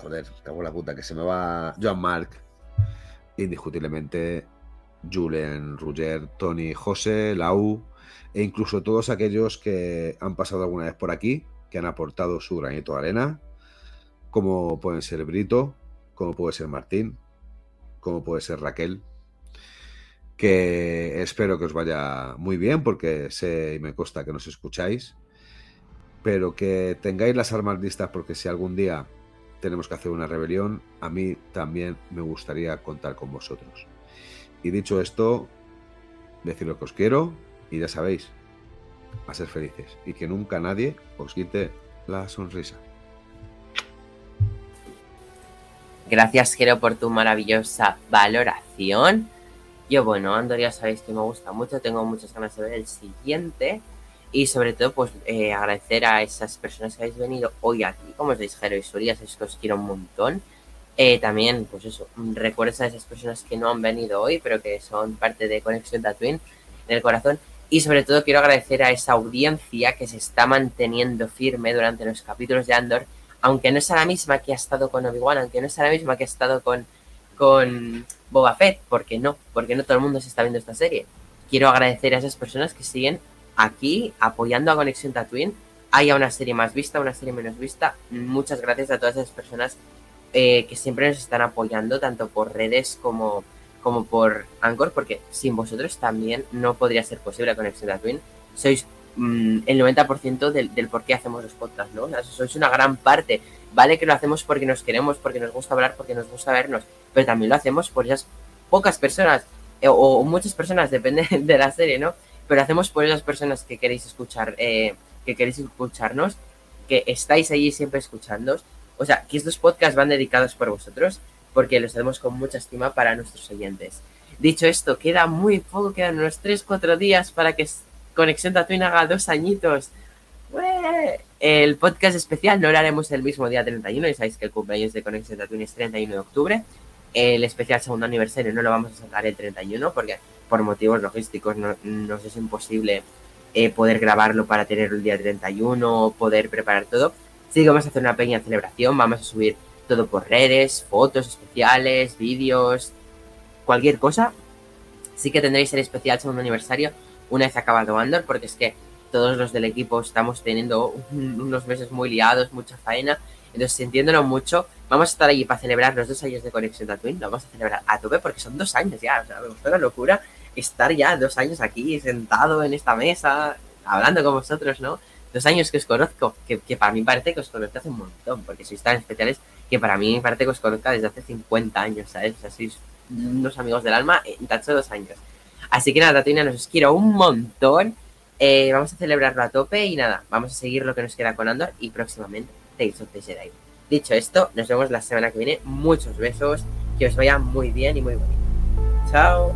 joder, cago la puta, que se me va. Joan Mark, indiscutiblemente Julen, Ruger, Tony, José, Lau e incluso todos aquellos que han pasado alguna vez por aquí, que han aportado su granito de arena, como pueden ser Brito, como puede ser Martín, como puede ser Raquel, que espero que os vaya muy bien porque sé y me consta que nos escucháis, pero que tengáis las armas listas porque si algún día tenemos que hacer una rebelión, a mí también me gustaría contar con vosotros. Y dicho esto, decir lo que os quiero y ya sabéis, a ser felices y que nunca nadie os quite la sonrisa. Gracias, Jero, por tu maravillosa valoración. Yo, bueno, Andor ya sabéis que me gusta mucho, tengo muchas ganas de ver el siguiente. Y sobre todo, pues eh, agradecer a esas personas que habéis venido hoy aquí, como os Jero y Suri, es que os quiero un montón. Eh, también, pues eso, recuerda a esas personas que no han venido hoy, pero que son parte de Conexión Tatooine en el corazón. Y sobre todo quiero agradecer a esa audiencia que se está manteniendo firme durante los capítulos de Andor, aunque no sea la misma que ha estado con Obi-Wan, aunque no sea la misma que ha estado con, con Boba Fett, porque no, porque no todo el mundo se está viendo esta serie. Quiero agradecer a esas personas que siguen aquí apoyando a Conexión Tatooine. Haya una serie más vista, una serie menos vista. Muchas gracias a todas esas personas eh, que siempre nos están apoyando, tanto por redes como, como por Anchor, porque sin vosotros también no podría ser posible Conexión Tatooine. Sois mm, el 90% del, del, por qué hacemos los podcasts, ¿no? Sois una gran parte. Vale que lo hacemos porque nos queremos, porque nos gusta hablar, porque nos gusta vernos, pero también lo hacemos por esas pocas personas, eh, o, muchas personas, depende de la serie, ¿no? Pero hacemos por esas personas que queréis escuchar, eh, que queréis escucharnos, que estáis ahí siempre escuchándonos o sea, que estos podcasts van dedicados por vosotros, porque los hacemos con mucha estima para nuestros oyentes. Dicho esto, queda muy poco, quedan unos 3-4 días para que Conexión Tatooine haga dos añitos. El podcast especial no lo haremos el mismo día 31, y sabéis que el cumpleaños de Conexión Tatooine es 31 de octubre. El especial segundo aniversario no lo vamos a sacar el 31 porque por motivos logísticos no, nos es imposible eh, poder grabarlo para tener el día 31, poder preparar todo. Sí que vamos a hacer una pequeña celebración, vamos a subir todo por redes, fotos especiales, vídeos, cualquier cosa. Sí que tendréis el especial segundo aniversario una vez acabado Andor, porque es que todos los del equipo estamos teniendo unos meses muy liados, mucha faena. Entonces, sintiéndolo mucho, vamos a estar allí para celebrar los dos años de Conexión Tatooine. Lo vamos a celebrar a tope porque son dos años ya. O sea, me gusta una locura estar ya dos años aquí, sentado en esta mesa, hablando con vosotros, ¿no? dos años que os conozco, que, para mí parece que os conozco hace un montón, porque sois tan especiales que para mí parece que os conozco desde hace 50 años, ¿sabes? O sea, sois unos amigos del alma en tan solo dos años. Así que nada, Tatiana, nos quiero un montón. Eh, vamos a celebrarlo a tope y nada, vamos a seguir lo que nos queda con Andor y próximamente Tales of the Jedi. Dicho esto, nos vemos la semana que viene. Muchos besos, que os vaya muy bien y muy bonito. Chao.